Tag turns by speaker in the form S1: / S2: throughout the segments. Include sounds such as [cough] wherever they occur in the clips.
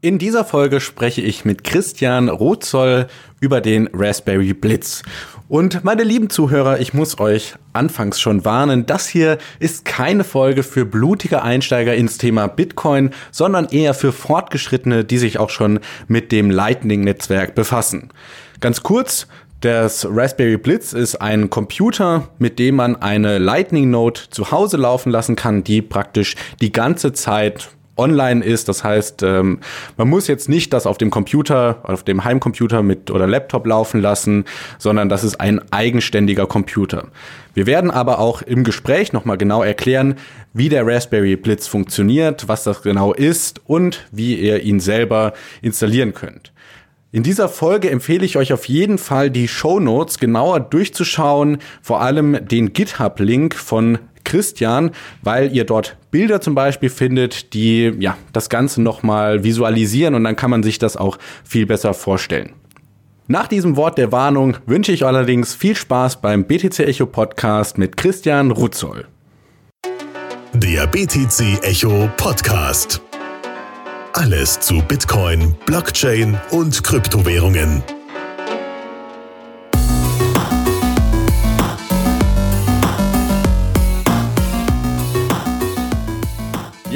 S1: In dieser Folge spreche ich mit Christian Rotzoll über den Raspberry Blitz. Und meine lieben Zuhörer, ich muss euch anfangs schon warnen, das hier ist keine Folge für blutige Einsteiger ins Thema Bitcoin, sondern eher für Fortgeschrittene, die sich auch schon mit dem Lightning-Netzwerk befassen. Ganz kurz, das Raspberry Blitz ist ein Computer, mit dem man eine Lightning Node zu Hause laufen lassen kann, die praktisch die ganze Zeit online ist. Das heißt, ähm, man muss jetzt nicht das auf dem Computer, auf dem Heimcomputer mit oder Laptop laufen lassen, sondern das ist ein eigenständiger Computer. Wir werden aber auch im Gespräch nochmal genau erklären, wie der Raspberry Blitz funktioniert, was das genau ist und wie ihr ihn selber installieren könnt. In dieser Folge empfehle ich euch auf jeden Fall die Show Notes genauer durchzuschauen, vor allem den GitHub-Link von Christian, weil ihr dort Bilder zum Beispiel findet, die ja das Ganze nochmal visualisieren und dann kann man sich das auch viel besser vorstellen. Nach diesem Wort der Warnung wünsche ich allerdings viel Spaß beim BTC Echo Podcast mit Christian Rutzoll.
S2: Der BTC Echo Podcast. Alles zu Bitcoin, Blockchain und Kryptowährungen.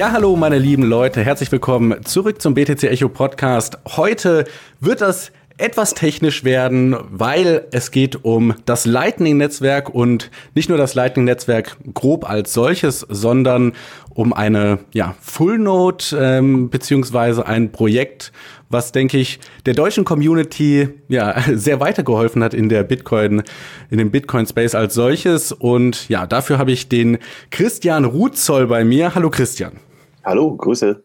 S1: Ja, hallo meine lieben Leute, herzlich willkommen zurück zum BTC Echo Podcast. Heute wird das etwas technisch werden, weil es geht um das Lightning-Netzwerk und nicht nur das Lightning-Netzwerk grob als solches, sondern um eine ja, Full-Node ähm, beziehungsweise ein Projekt, was denke ich der deutschen Community ja [laughs] sehr weitergeholfen hat in der Bitcoin, in dem Bitcoin-Space als solches. Und ja, dafür habe ich den Christian Rutzoll bei mir. Hallo Christian.
S3: Hallo, Grüße.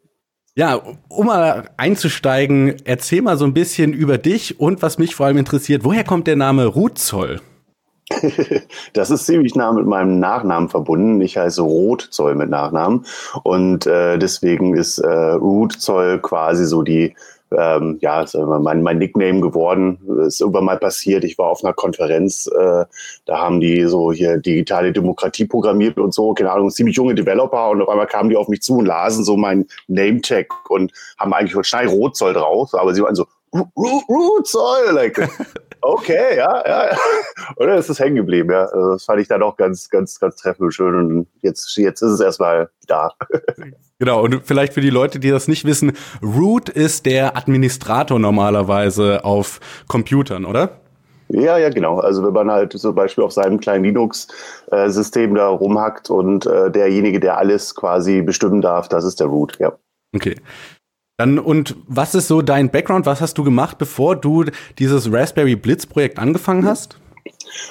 S1: Ja, um mal einzusteigen, erzähl mal so ein bisschen über dich und was mich vor allem interessiert, woher kommt der Name Rutzoll? [laughs]
S3: das ist ziemlich nah mit meinem Nachnamen verbunden. Ich heiße Rotzoll mit Nachnamen und äh, deswegen ist äh, Rutzoll quasi so die ähm, ja, mein, mein Nickname geworden. Ist irgendwann mal passiert. Ich war auf einer Konferenz, äh, da haben die so hier digitale Demokratie programmiert und so, keine Ahnung, ziemlich junge Developer und auf einmal kamen die auf mich zu und lasen so mein Name-Tag und haben eigentlich schon schnell Rotzoll drauf, aber sie waren so, Rotzoll, like, [laughs] okay, ja, ja. Und [laughs] dann ist es hängen geblieben, ja. Also das fand ich dann auch ganz, ganz, ganz treffend und schön. Und jetzt, jetzt ist es erstmal da. [laughs]
S1: Genau, und vielleicht für die Leute, die das nicht wissen, Root ist der Administrator normalerweise auf Computern, oder?
S3: Ja, ja, genau. Also wenn man halt zum Beispiel auf seinem kleinen Linux-System da rumhackt und äh, derjenige, der alles quasi bestimmen darf, das ist der Root, ja.
S1: Okay. Dann, und was ist so dein Background? Was hast du gemacht, bevor du dieses Raspberry Blitz Projekt angefangen hast?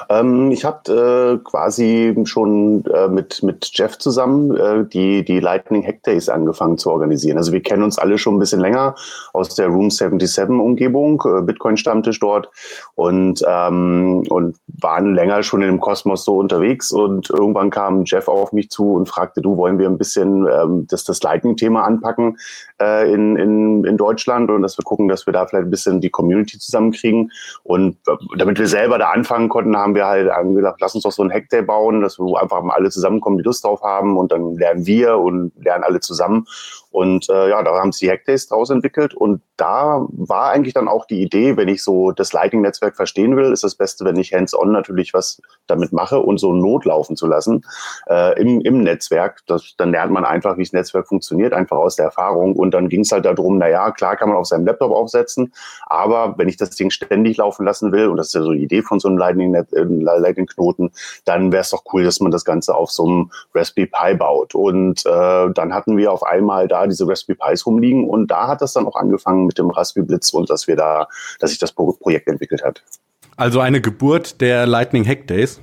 S3: Ähm, ich habe äh, quasi schon äh, mit, mit Jeff zusammen äh, die, die Lightning Hack Days angefangen zu organisieren. Also wir kennen uns alle schon ein bisschen länger aus der Room 77 Umgebung, äh, Bitcoin-Stammtisch dort und, ähm, und waren länger schon in dem Kosmos so unterwegs und irgendwann kam Jeff auf mich zu und fragte, du, wollen wir ein bisschen ähm, das, das Lightning-Thema anpacken äh, in, in, in Deutschland und dass wir gucken, dass wir da vielleicht ein bisschen die Community zusammenkriegen und äh, damit wir selber da anfangen konnten, haben wir halt gesagt, lass uns doch so ein Hackday bauen, dass wir einfach mal alle zusammenkommen, die Lust drauf haben und dann lernen wir und lernen alle zusammen. Und äh, ja, da haben sie Hackdays draus entwickelt und da war eigentlich dann auch die Idee, wenn ich so das Lightning-Netzwerk verstehen will, ist das Beste, wenn ich hands-on natürlich was damit mache und so Not laufen zu lassen äh, im, im Netzwerk. Das, dann lernt man einfach, wie das Netzwerk funktioniert, einfach aus der Erfahrung. Und dann ging es halt darum, na ja, klar kann man auf seinem Laptop aufsetzen, aber wenn ich das Ding ständig laufen lassen will, und das ist ja so die Idee von so einem Lightning-Knoten, äh, Lightning dann wäre es doch cool, dass man das Ganze auf so einem Raspberry Pi baut. Und äh, dann hatten wir auf einmal da diese Raspberry Pis rumliegen und da hat das dann auch angefangen mit dem Raspberry Blitz und dass wir da, dass sich das Projekt entwickelt hat.
S1: Also eine Geburt der Lightning Hack Days?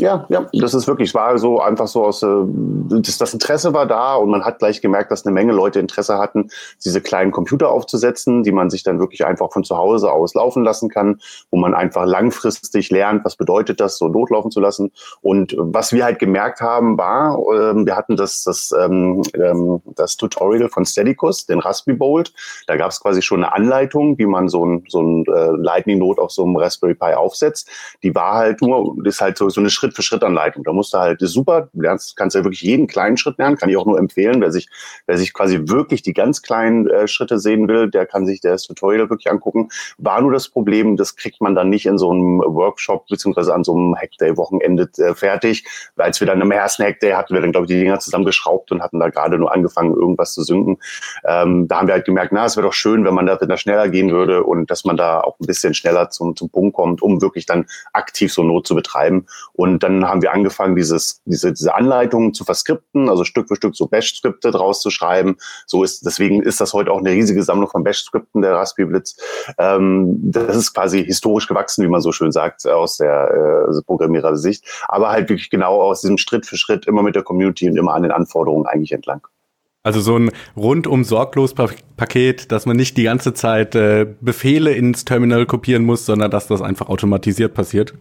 S3: Ja, ja, das ist wirklich, war so einfach so aus, äh, das, das Interesse war da und man hat gleich gemerkt, dass eine Menge Leute Interesse hatten, diese kleinen Computer aufzusetzen, die man sich dann wirklich einfach von zu Hause aus laufen lassen kann, wo man einfach langfristig lernt, was bedeutet das, so notlaufen zu lassen. Und was wir halt gemerkt haben, war, äh, wir hatten das, das, ähm, ähm, das Tutorial von Steadicus, den Raspberry Bolt. Da gab es quasi schon eine Anleitung, wie man so ein, so ein äh, Lightning Note auf so einem Raspberry Pi aufsetzt. Die war halt nur, ist halt so, so eine Schritt Schritt für Schritt Anleitung. Da musst du halt, ist super, du lernst, kannst ja wirklich jeden kleinen Schritt lernen, kann ich auch nur empfehlen, wer sich, wer sich quasi wirklich die ganz kleinen äh, Schritte sehen will, der kann sich das Tutorial wirklich angucken. War nur das Problem, das kriegt man dann nicht in so einem Workshop beziehungsweise an so einem Hackday-Wochenende äh, fertig. Als wir dann im ersten Hackday hatten wir dann, glaube ich, die Dinger zusammengeschraubt und hatten da gerade nur angefangen, irgendwas zu synken. Ähm, da haben wir halt gemerkt, na, es wäre doch schön, wenn man da, wenn da schneller gehen würde und dass man da auch ein bisschen schneller zum, zum Punkt kommt, um wirklich dann aktiv so Not zu betreiben. Und dann haben wir angefangen, dieses, diese, diese Anleitungen zu verskripten, also Stück für Stück so Bash-Skripte draus zu schreiben. So ist, deswegen ist das heute auch eine riesige Sammlung von Bash-Skripten, der Raspberry Blitz. Ähm, das ist quasi historisch gewachsen, wie man so schön sagt, aus der äh, Programmierersicht. Aber halt wirklich genau aus diesem Schritt für Schritt immer mit der Community und immer an den Anforderungen eigentlich entlang.
S1: Also so ein rundum sorglos Paket, dass man nicht die ganze Zeit äh, Befehle ins Terminal kopieren muss, sondern dass das einfach automatisiert passiert.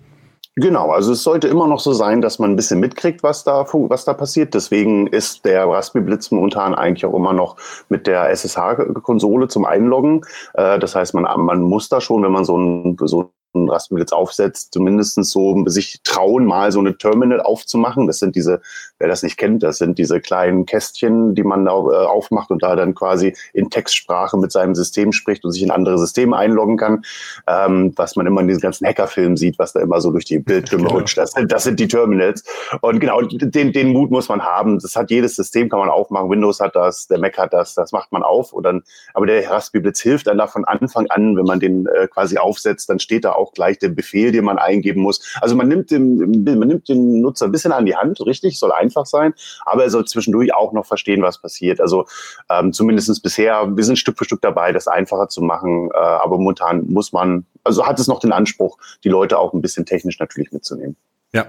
S3: Genau, also es sollte immer noch so sein, dass man ein bisschen mitkriegt, was da, was da passiert. Deswegen ist der Raspberry Blitz momentan eigentlich auch immer noch mit der SSH-Konsole zum Einloggen. Äh, das heißt, man, man muss da schon, wenn man so ein, so Raspberry jetzt aufsetzt, zumindest so sich trauen, mal so eine Terminal aufzumachen. Das sind diese, wer das nicht kennt, das sind diese kleinen Kästchen, die man äh, aufmacht und da dann quasi in Textsprache mit seinem System spricht und sich in andere Systeme einloggen kann. Ähm, was man immer in diesen ganzen Hackerfilmen sieht, was da immer so durch die Bildschirme [laughs] genau. rutscht. Das sind, das sind die Terminals. Und genau, den, den Mut muss man haben. Das hat jedes System, kann man aufmachen. Windows hat das, der Mac hat das, das macht man auf. Und dann, aber der Raspberry Blitz hilft dann da von Anfang an, wenn man den äh, quasi aufsetzt, dann steht da auch auch gleich der Befehl, den man eingeben muss. Also man nimmt den, man nimmt den Nutzer ein bisschen an die Hand, richtig, soll einfach sein, aber er soll zwischendurch auch noch verstehen, was passiert. Also ähm, zumindest bisher, wir sind Stück für Stück dabei, das einfacher zu machen, äh, aber momentan muss man, also hat es noch den Anspruch, die Leute auch ein bisschen technisch natürlich mitzunehmen.
S1: Ja.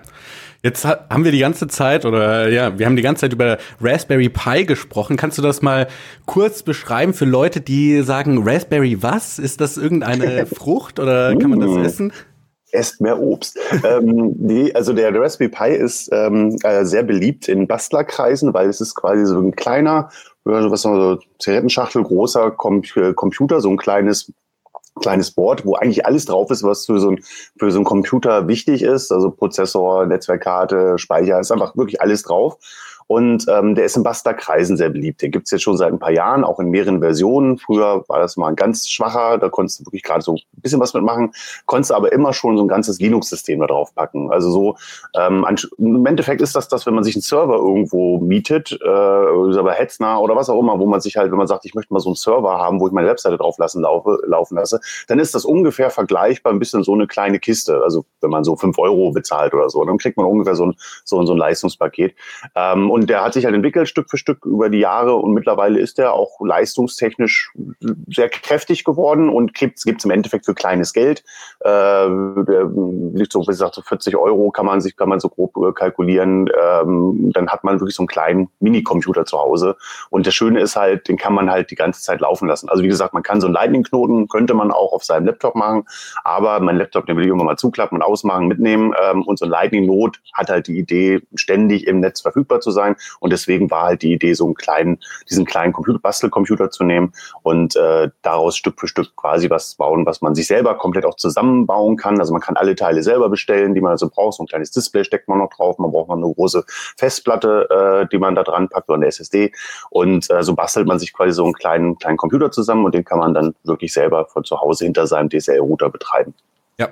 S1: Jetzt haben wir die ganze Zeit oder ja, wir haben die ganze Zeit über Raspberry Pi gesprochen. Kannst du das mal kurz beschreiben für Leute, die sagen, Raspberry was? Ist das irgendeine [laughs] Frucht oder kann man das mm. essen?
S3: Esst mehr Obst. [laughs] ähm, die, also der, Raspberry Pi ist ähm, äh, sehr beliebt in Bastlerkreisen, weil es ist quasi so ein kleiner, was so Zigarettenschachtel großer Computer, so ein kleines kleines Board, wo eigentlich alles drauf ist, was für so ein, für so ein Computer wichtig ist. Also Prozessor, Netzwerkkarte, Speicher, ist einfach wirklich alles drauf. Und ähm, der ist in Bastlerkreisen sehr beliebt. Den gibt's jetzt schon seit ein paar Jahren, auch in mehreren Versionen. Früher war das mal ein ganz schwacher, da konntest du wirklich gerade so ein bisschen was mitmachen, konntest aber immer schon so ein ganzes Linux-System da drauf packen. Also so, ähm, im Endeffekt ist das das, wenn man sich einen Server irgendwo mietet, äh, über Hetzner oder was auch immer, wo man sich halt, wenn man sagt, ich möchte mal so einen Server haben, wo ich meine Webseite drauf lassen, laufe, laufen lasse, dann ist das ungefähr vergleichbar ein bisschen so eine kleine Kiste. Also wenn man so fünf Euro bezahlt oder so, dann kriegt man ungefähr so ein, so, so ein Leistungspaket. Ähm, und der hat sich halt entwickelt Stück für Stück über die Jahre und mittlerweile ist er auch leistungstechnisch sehr kräftig geworden und gibt es im Endeffekt für kleines Geld. Äh, so, wie gesagt, so 40 Euro kann man sich, kann man so grob äh, kalkulieren. Ähm, dann hat man wirklich so einen kleinen Minicomputer zu Hause. Und das Schöne ist halt, den kann man halt die ganze Zeit laufen lassen. Also wie gesagt, man kann so einen Lightning-Knoten, könnte man auch auf seinem Laptop machen, aber mein Laptop, den will ich irgendwann mal zuklappen und ausmachen, mitnehmen. Ähm, und so ein Lightning-Not hat halt die Idee, ständig im Netz verfügbar zu sein sein. Und deswegen war halt die Idee, so einen kleinen, diesen kleinen Computer, Bastelcomputer zu nehmen und äh, daraus Stück für Stück quasi was bauen, was man sich selber komplett auch zusammenbauen kann. Also man kann alle Teile selber bestellen, die man also braucht. So ein kleines Display steckt man noch drauf. Man braucht noch eine große Festplatte, äh, die man da dran packt oder eine SSD. Und äh, so bastelt man sich quasi so einen kleinen, kleinen Computer zusammen und den kann man dann wirklich selber von zu Hause hinter seinem DSL-Router betreiben.
S1: Ja,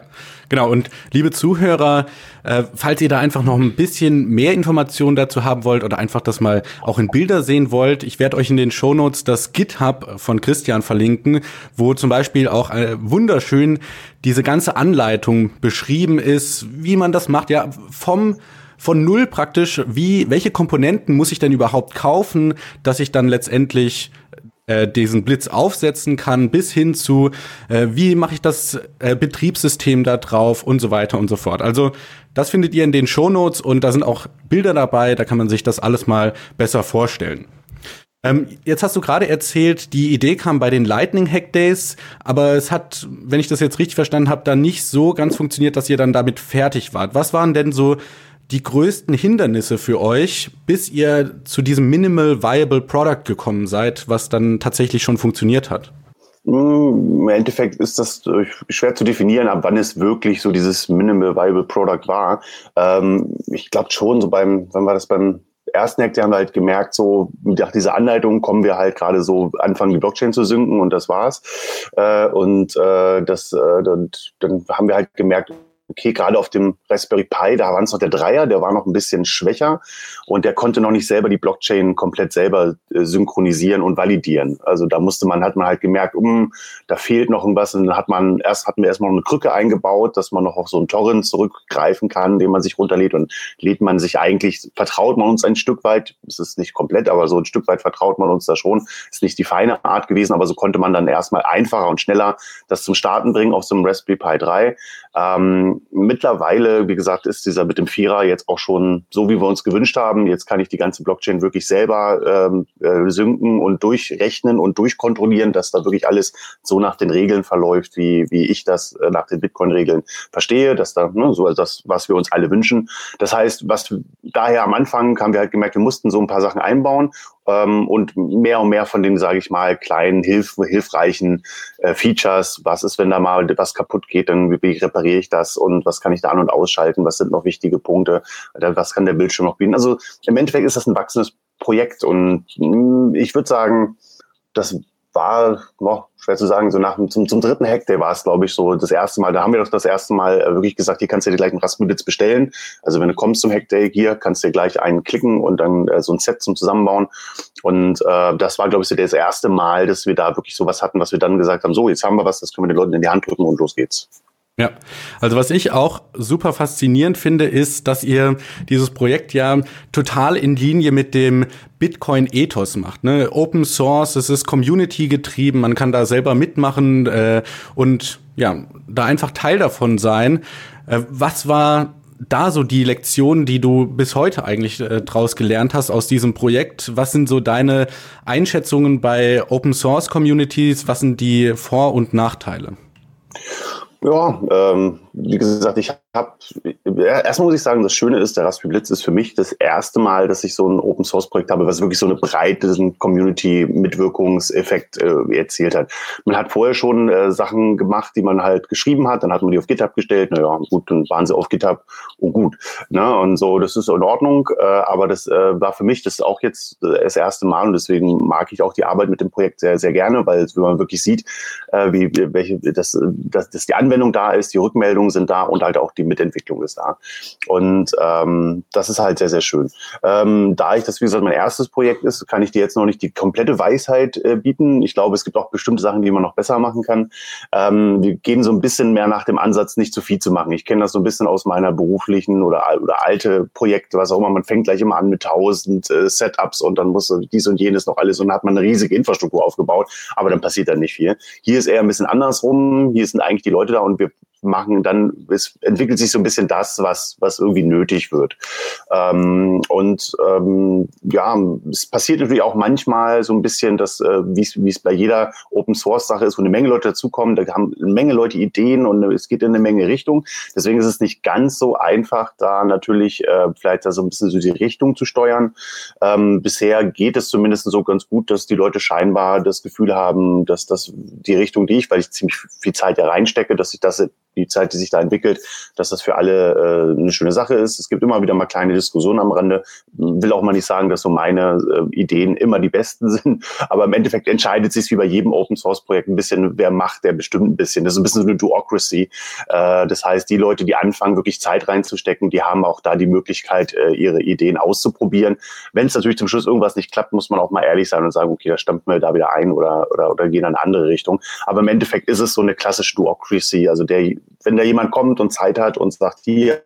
S1: genau. Und liebe Zuhörer, äh, falls ihr da einfach noch ein bisschen mehr Informationen dazu haben wollt oder einfach das mal auch in Bilder sehen wollt, ich werde euch in den Shownotes das GitHub von Christian verlinken, wo zum Beispiel auch äh, wunderschön diese ganze Anleitung beschrieben ist, wie man das macht, ja, vom von null praktisch, wie, welche Komponenten muss ich denn überhaupt kaufen, dass ich dann letztendlich äh, diesen Blitz aufsetzen kann, bis hin zu, äh, wie mache ich das äh, Betriebssystem da drauf und so weiter und so fort. Also das findet ihr in den Shownotes und da sind auch Bilder dabei, da kann man sich das alles mal besser vorstellen. Ähm, jetzt hast du gerade erzählt, die Idee kam bei den Lightning Hack Days, aber es hat, wenn ich das jetzt richtig verstanden habe, dann nicht so ganz funktioniert, dass ihr dann damit fertig wart. Was waren denn so die größten Hindernisse für euch, bis ihr zu diesem Minimal Viable Product gekommen seid, was dann tatsächlich schon funktioniert hat?
S3: Hm, Im Endeffekt ist das äh, schwer zu definieren, ab wann es wirklich so dieses Minimal Viable Product war. Ähm, ich glaube schon, so beim, wann war das beim ersten Hack, haben wir halt gemerkt, so nach dieser Anleitung kommen wir halt gerade so anfangen, die Blockchain zu sinken und das war's. Äh, und äh, das, äh, und dann haben wir halt gemerkt, okay, gerade auf dem Raspberry Pi, da war es noch der Dreier, der war noch ein bisschen schwächer. Und der konnte noch nicht selber die Blockchain komplett selber äh, synchronisieren und validieren. Also da musste man, hat man halt gemerkt, um, da fehlt noch irgendwas. Und dann hat man, erst hatten wir erstmal noch eine Krücke eingebaut, dass man noch auf so einen Torrent zurückgreifen kann, den man sich runterlädt. Und lädt man sich eigentlich, vertraut man uns ein Stück weit, es ist nicht komplett, aber so ein Stück weit vertraut man uns da schon, ist nicht die feine Art gewesen, aber so konnte man dann erstmal einfacher und schneller das zum Starten bringen auf so einem Raspberry Pi 3. Ähm, mittlerweile, wie gesagt, ist dieser mit dem Vierer jetzt auch schon so, wie wir uns gewünscht haben. Jetzt kann ich die ganze Blockchain wirklich selber ähm, äh, synken und durchrechnen und durchkontrollieren, dass da wirklich alles so nach den Regeln verläuft, wie, wie ich das äh, nach den Bitcoin-Regeln verstehe, dass da ne, so das, was wir uns alle wünschen. Das heißt, was daher am Anfang haben wir halt gemerkt, wir mussten so ein paar Sachen einbauen ähm, und mehr und mehr von den, sage ich mal, kleinen, hilf hilfreichen äh, Features. Was ist, wenn da mal was kaputt geht, dann wie repariere ich das und was kann ich da an- und ausschalten? Was sind noch wichtige Punkte? Was kann der Bildschirm noch bieten? Also im Endeffekt ist das ein wachsendes Projekt und hm, ich würde sagen, das war, oh, schwer zu sagen, so nach zum, zum dritten Hackday war es, glaube ich, so das erste Mal. Da haben wir doch das erste Mal äh, wirklich gesagt, hier kannst du dir gleich einen Raspberry bestellen. Also wenn du kommst zum Hackday hier, kannst du dir gleich einen klicken und dann äh, so ein Set zum Zusammenbauen. Und äh, das war, glaube ich, so das erste Mal, dass wir da wirklich sowas hatten, was wir dann gesagt haben, so, jetzt haben wir was, das können wir den Leuten in die Hand drücken und los geht's.
S1: Ja, also was ich auch super faszinierend finde, ist, dass ihr dieses Projekt ja total in Linie mit dem Bitcoin-Ethos macht. Ne? Open Source, es ist Community getrieben, man kann da selber mitmachen äh, und ja, da einfach Teil davon sein. Äh, was war da so die Lektion, die du bis heute eigentlich äh, draus gelernt hast aus diesem Projekt? Was sind so deine Einschätzungen bei Open Source Communities? Was sind die Vor- und Nachteile?
S3: Ja, ähm, wie gesagt, ich habe, erstmal muss ich sagen, das Schöne ist, der Raspberry Blitz ist für mich das erste Mal, dass ich so ein Open Source Projekt habe, was wirklich so eine breite Community-Mitwirkungseffekt äh, erzielt hat. Man hat vorher schon äh, Sachen gemacht, die man halt geschrieben hat, dann hat man die auf GitHub gestellt, naja, gut, dann waren sie auf GitHub und gut. Ne? Und so, das ist in Ordnung, äh, aber das äh, war für mich das auch jetzt das erste Mal und deswegen mag ich auch die Arbeit mit dem Projekt sehr, sehr gerne, weil man wirklich sieht, äh, wie, welche, dass, dass, dass die Anwendung da ist, die Rückmeldung Empfehlungen sind da und halt auch die Mitentwicklung ist da. Und ähm, das ist halt sehr, sehr schön. Ähm, da ich das, wie gesagt, mein erstes Projekt ist, kann ich dir jetzt noch nicht die komplette Weisheit äh, bieten. Ich glaube, es gibt auch bestimmte Sachen, die man noch besser machen kann. Ähm, wir gehen so ein bisschen mehr nach dem Ansatz, nicht zu viel zu machen. Ich kenne das so ein bisschen aus meiner beruflichen oder, oder alte Projekte, was auch immer. Man fängt gleich immer an mit tausend äh, Setups und dann muss dies und jenes noch alles und dann hat man eine riesige Infrastruktur aufgebaut, aber dann passiert dann nicht viel. Hier ist eher ein bisschen andersrum. Hier sind eigentlich die Leute da und wir machen, dann es entwickelt sich so ein bisschen das, was, was irgendwie nötig wird. Ähm, und ähm, ja, es passiert natürlich auch manchmal so ein bisschen, dass, äh, wie es bei jeder Open Source Sache ist, wo eine Menge Leute dazukommen, da haben eine Menge Leute Ideen und es geht in eine Menge Richtung. Deswegen ist es nicht ganz so einfach, da natürlich äh, vielleicht da so ein bisschen so die Richtung zu steuern. Ähm, bisher geht es zumindest so ganz gut, dass die Leute scheinbar das Gefühl haben, dass das die Richtung, die ich, weil ich ziemlich viel Zeit da reinstecke, dass ich das die Zeit, die sich da entwickelt, dass das für alle äh, eine schöne Sache ist. Es gibt immer wieder mal kleine Diskussionen am Rande. Will auch mal nicht sagen, dass so meine äh, Ideen immer die besten [laughs] sind, aber im Endeffekt entscheidet sich wie bei jedem Open Source Projekt ein bisschen, wer macht, der bestimmt ein bisschen. Das ist ein bisschen so eine Duocracy. Äh, das heißt, die Leute, die anfangen, wirklich Zeit reinzustecken, die haben auch da die Möglichkeit, äh, ihre Ideen auszuprobieren. Wenn es natürlich zum Schluss irgendwas nicht klappt, muss man auch mal ehrlich sein und sagen, okay, da stampfen wir da wieder ein oder, oder, oder gehen in eine andere Richtung. Aber im Endeffekt ist es so eine klassische Duocracy. Also der wenn da jemand kommt und Zeit hat und sagt, hier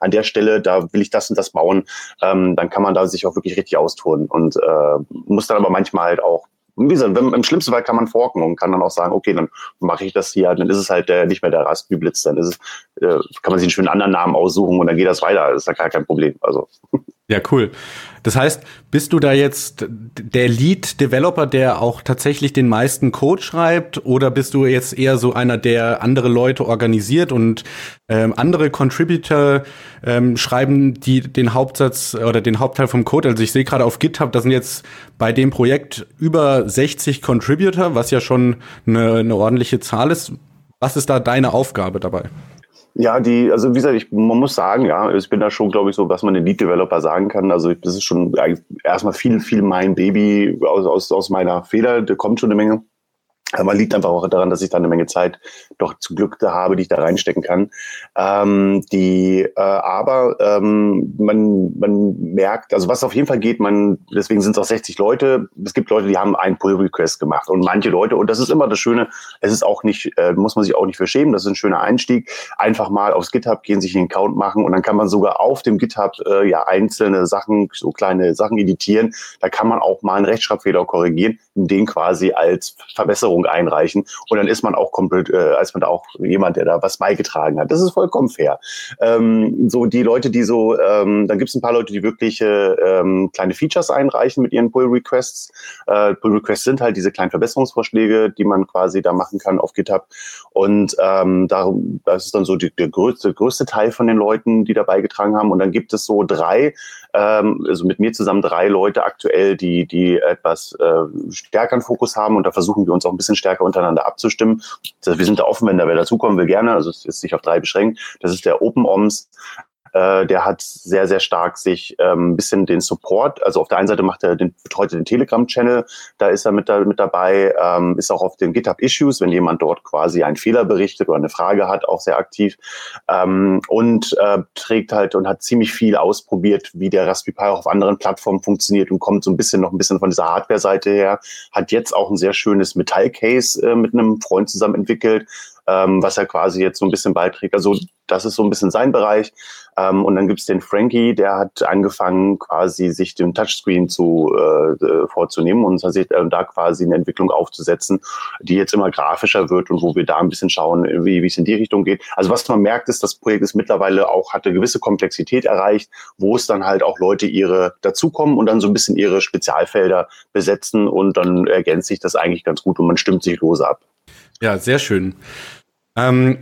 S3: an der Stelle, da will ich das und das bauen, ähm, dann kann man da sich auch wirklich richtig austoren und äh, muss dann aber manchmal halt auch wie gesagt, im schlimmsten Fall kann man forken und kann dann auch sagen, okay, dann mache ich das hier, dann ist es halt äh, nicht mehr der Raspberry Blitz, dann ist es, äh, kann man sich einen schönen anderen Namen aussuchen und dann geht das weiter. Das ist ja gar kein Problem. Also. [laughs]
S1: Ja, cool. Das heißt, bist du da jetzt der Lead-Developer, der auch tatsächlich den meisten Code schreibt, oder bist du jetzt eher so einer, der andere Leute organisiert und ähm, andere Contributor ähm, schreiben die den Hauptsatz oder den Hauptteil vom Code? Also ich sehe gerade auf GitHub, da sind jetzt bei dem Projekt über 60 Contributor, was ja schon eine, eine ordentliche Zahl ist. Was ist da deine Aufgabe dabei?
S3: Ja, die, also wie gesagt, ich, man muss sagen, ja, ich bin da schon, glaube ich, so, was man den Lead-Developer sagen kann. Also das ist schon erstmal viel, viel mein Baby aus, aus, aus meiner Feder, da kommt schon eine Menge. Aber liegt einfach auch daran, dass ich da eine Menge Zeit doch zum Glück da habe, die ich da reinstecken kann. Ähm, die, äh, aber ähm, man, man merkt, also was auf jeden Fall geht, man, deswegen sind es auch 60 Leute. Es gibt Leute, die haben einen Pull-Request gemacht und manche Leute, und das ist immer das Schöne, es ist auch nicht, äh, muss man sich auch nicht verschämen, das ist ein schöner Einstieg. Einfach mal aufs GitHub gehen, sich einen Account machen und dann kann man sogar auf dem GitHub äh, ja einzelne Sachen, so kleine Sachen editieren. Da kann man auch mal einen Rechtschreibfehler korrigieren, den quasi als Verbesserung einreichen und dann ist man auch komplett, äh, als man da auch jemand, der da was beigetragen hat. Das ist vollkommen fair. Ähm, so die Leute, die so, ähm, dann gibt es ein paar Leute, die wirklich äh, ähm, kleine Features einreichen mit ihren Pull Requests. Äh, Pull Requests sind halt diese kleinen Verbesserungsvorschläge, die man quasi da machen kann auf GitHub. Und ähm, darum, das ist dann so die, der größte, größte Teil von den Leuten, die da beigetragen haben. Und dann gibt es so drei, ähm, also mit mir zusammen drei Leute aktuell, die, die etwas äh, stärkeren Fokus haben. Und da versuchen wir uns auch ein bisschen stärker untereinander abzustimmen. Wir sind da offen, wenn da wer dazukommen will, gerne. Also es ist sich auf drei beschränkt. Das ist der Open OMS. Äh, der hat sehr, sehr stark sich ähm, ein bisschen den Support, also auf der einen Seite macht er den, betreut er den Telegram-Channel, da ist er mit, da, mit dabei, ähm, ist auch auf den GitHub-Issues, wenn jemand dort quasi einen Fehler berichtet oder eine Frage hat, auch sehr aktiv ähm, und äh, trägt halt und hat ziemlich viel ausprobiert, wie der Raspberry Pi auch auf anderen Plattformen funktioniert und kommt so ein bisschen noch ein bisschen von dieser Hardware-Seite her, hat jetzt auch ein sehr schönes Metall-Case äh, mit einem Freund zusammen entwickelt, ähm, was er quasi jetzt so ein bisschen beiträgt. Also das ist so ein bisschen sein Bereich. Ähm, und dann gibt's den Frankie, der hat angefangen, quasi sich dem Touchscreen zu äh, vorzunehmen und äh, da quasi eine Entwicklung aufzusetzen, die jetzt immer grafischer wird und wo wir da ein bisschen schauen, wie wie es in die Richtung geht. Also was man merkt, ist, das Projekt ist mittlerweile auch, hat eine gewisse Komplexität erreicht, wo es dann halt auch Leute ihre dazukommen und dann so ein bisschen ihre Spezialfelder besetzen und dann ergänzt sich das eigentlich ganz gut und man stimmt sich lose ab.
S1: Ja, sehr schön. Ähm,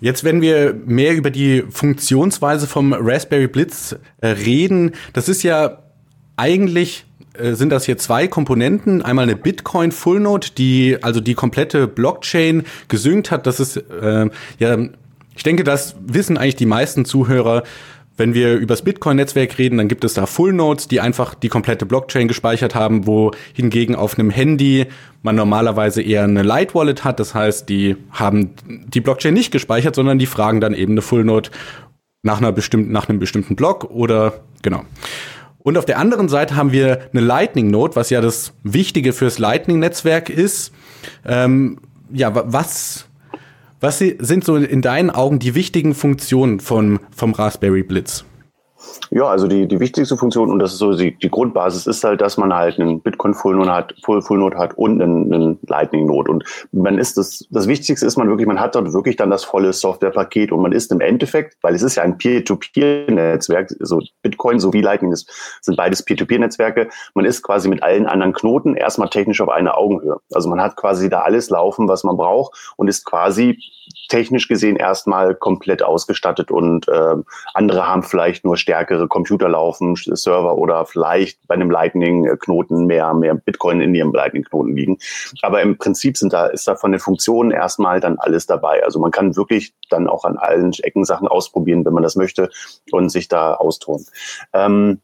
S1: jetzt, wenn wir mehr über die Funktionsweise vom Raspberry Blitz äh, reden, das ist ja eigentlich äh, sind das hier zwei Komponenten. Einmal eine Bitcoin Full Node, die also die komplette Blockchain gesynkt hat. Das ist äh, ja, ich denke, das wissen eigentlich die meisten Zuhörer. Wenn wir übers Bitcoin-Netzwerk reden, dann gibt es da Full Nodes, die einfach die komplette Blockchain gespeichert haben, wo hingegen auf einem Handy man normalerweise eher eine Light Wallet hat. Das heißt, die haben die Blockchain nicht gespeichert, sondern die fragen dann eben eine Full Node nach einer bestimmten, nach einem bestimmten Block oder genau. Und auf der anderen Seite haben wir eine Lightning Node, was ja das Wichtige fürs Lightning-Netzwerk ist. Ähm, ja, was was sind so in deinen Augen die wichtigen Funktionen vom, vom Raspberry Blitz?
S3: Ja, also die, die wichtigste Funktion, und das ist so die, die Grundbasis, ist halt, dass man halt einen Bitcoin Full Node hat, Full, Full Node hat und einen, einen Lightning Node. Und man ist das, das Wichtigste ist man wirklich, man hat dort wirklich dann das volle Softwarepaket und man ist im Endeffekt, weil es ist ja ein Peer-to-Peer-Netzwerk, so Bitcoin sowie Lightning ist, sind beides Peer-to-Peer-Netzwerke. Man ist quasi mit allen anderen Knoten erstmal technisch auf einer Augenhöhe. Also man hat quasi da alles laufen, was man braucht und ist quasi technisch gesehen erstmal komplett ausgestattet und äh, andere haben vielleicht nur stärkere Computer laufen, Server oder vielleicht bei einem Lightning-Knoten mehr, mehr Bitcoin in ihrem Lightning-Knoten liegen. Aber im Prinzip sind da, ist da von den Funktionen erstmal dann alles dabei. Also man kann wirklich dann auch an allen Ecken Sachen ausprobieren, wenn man das möchte und sich da austonen. Ähm,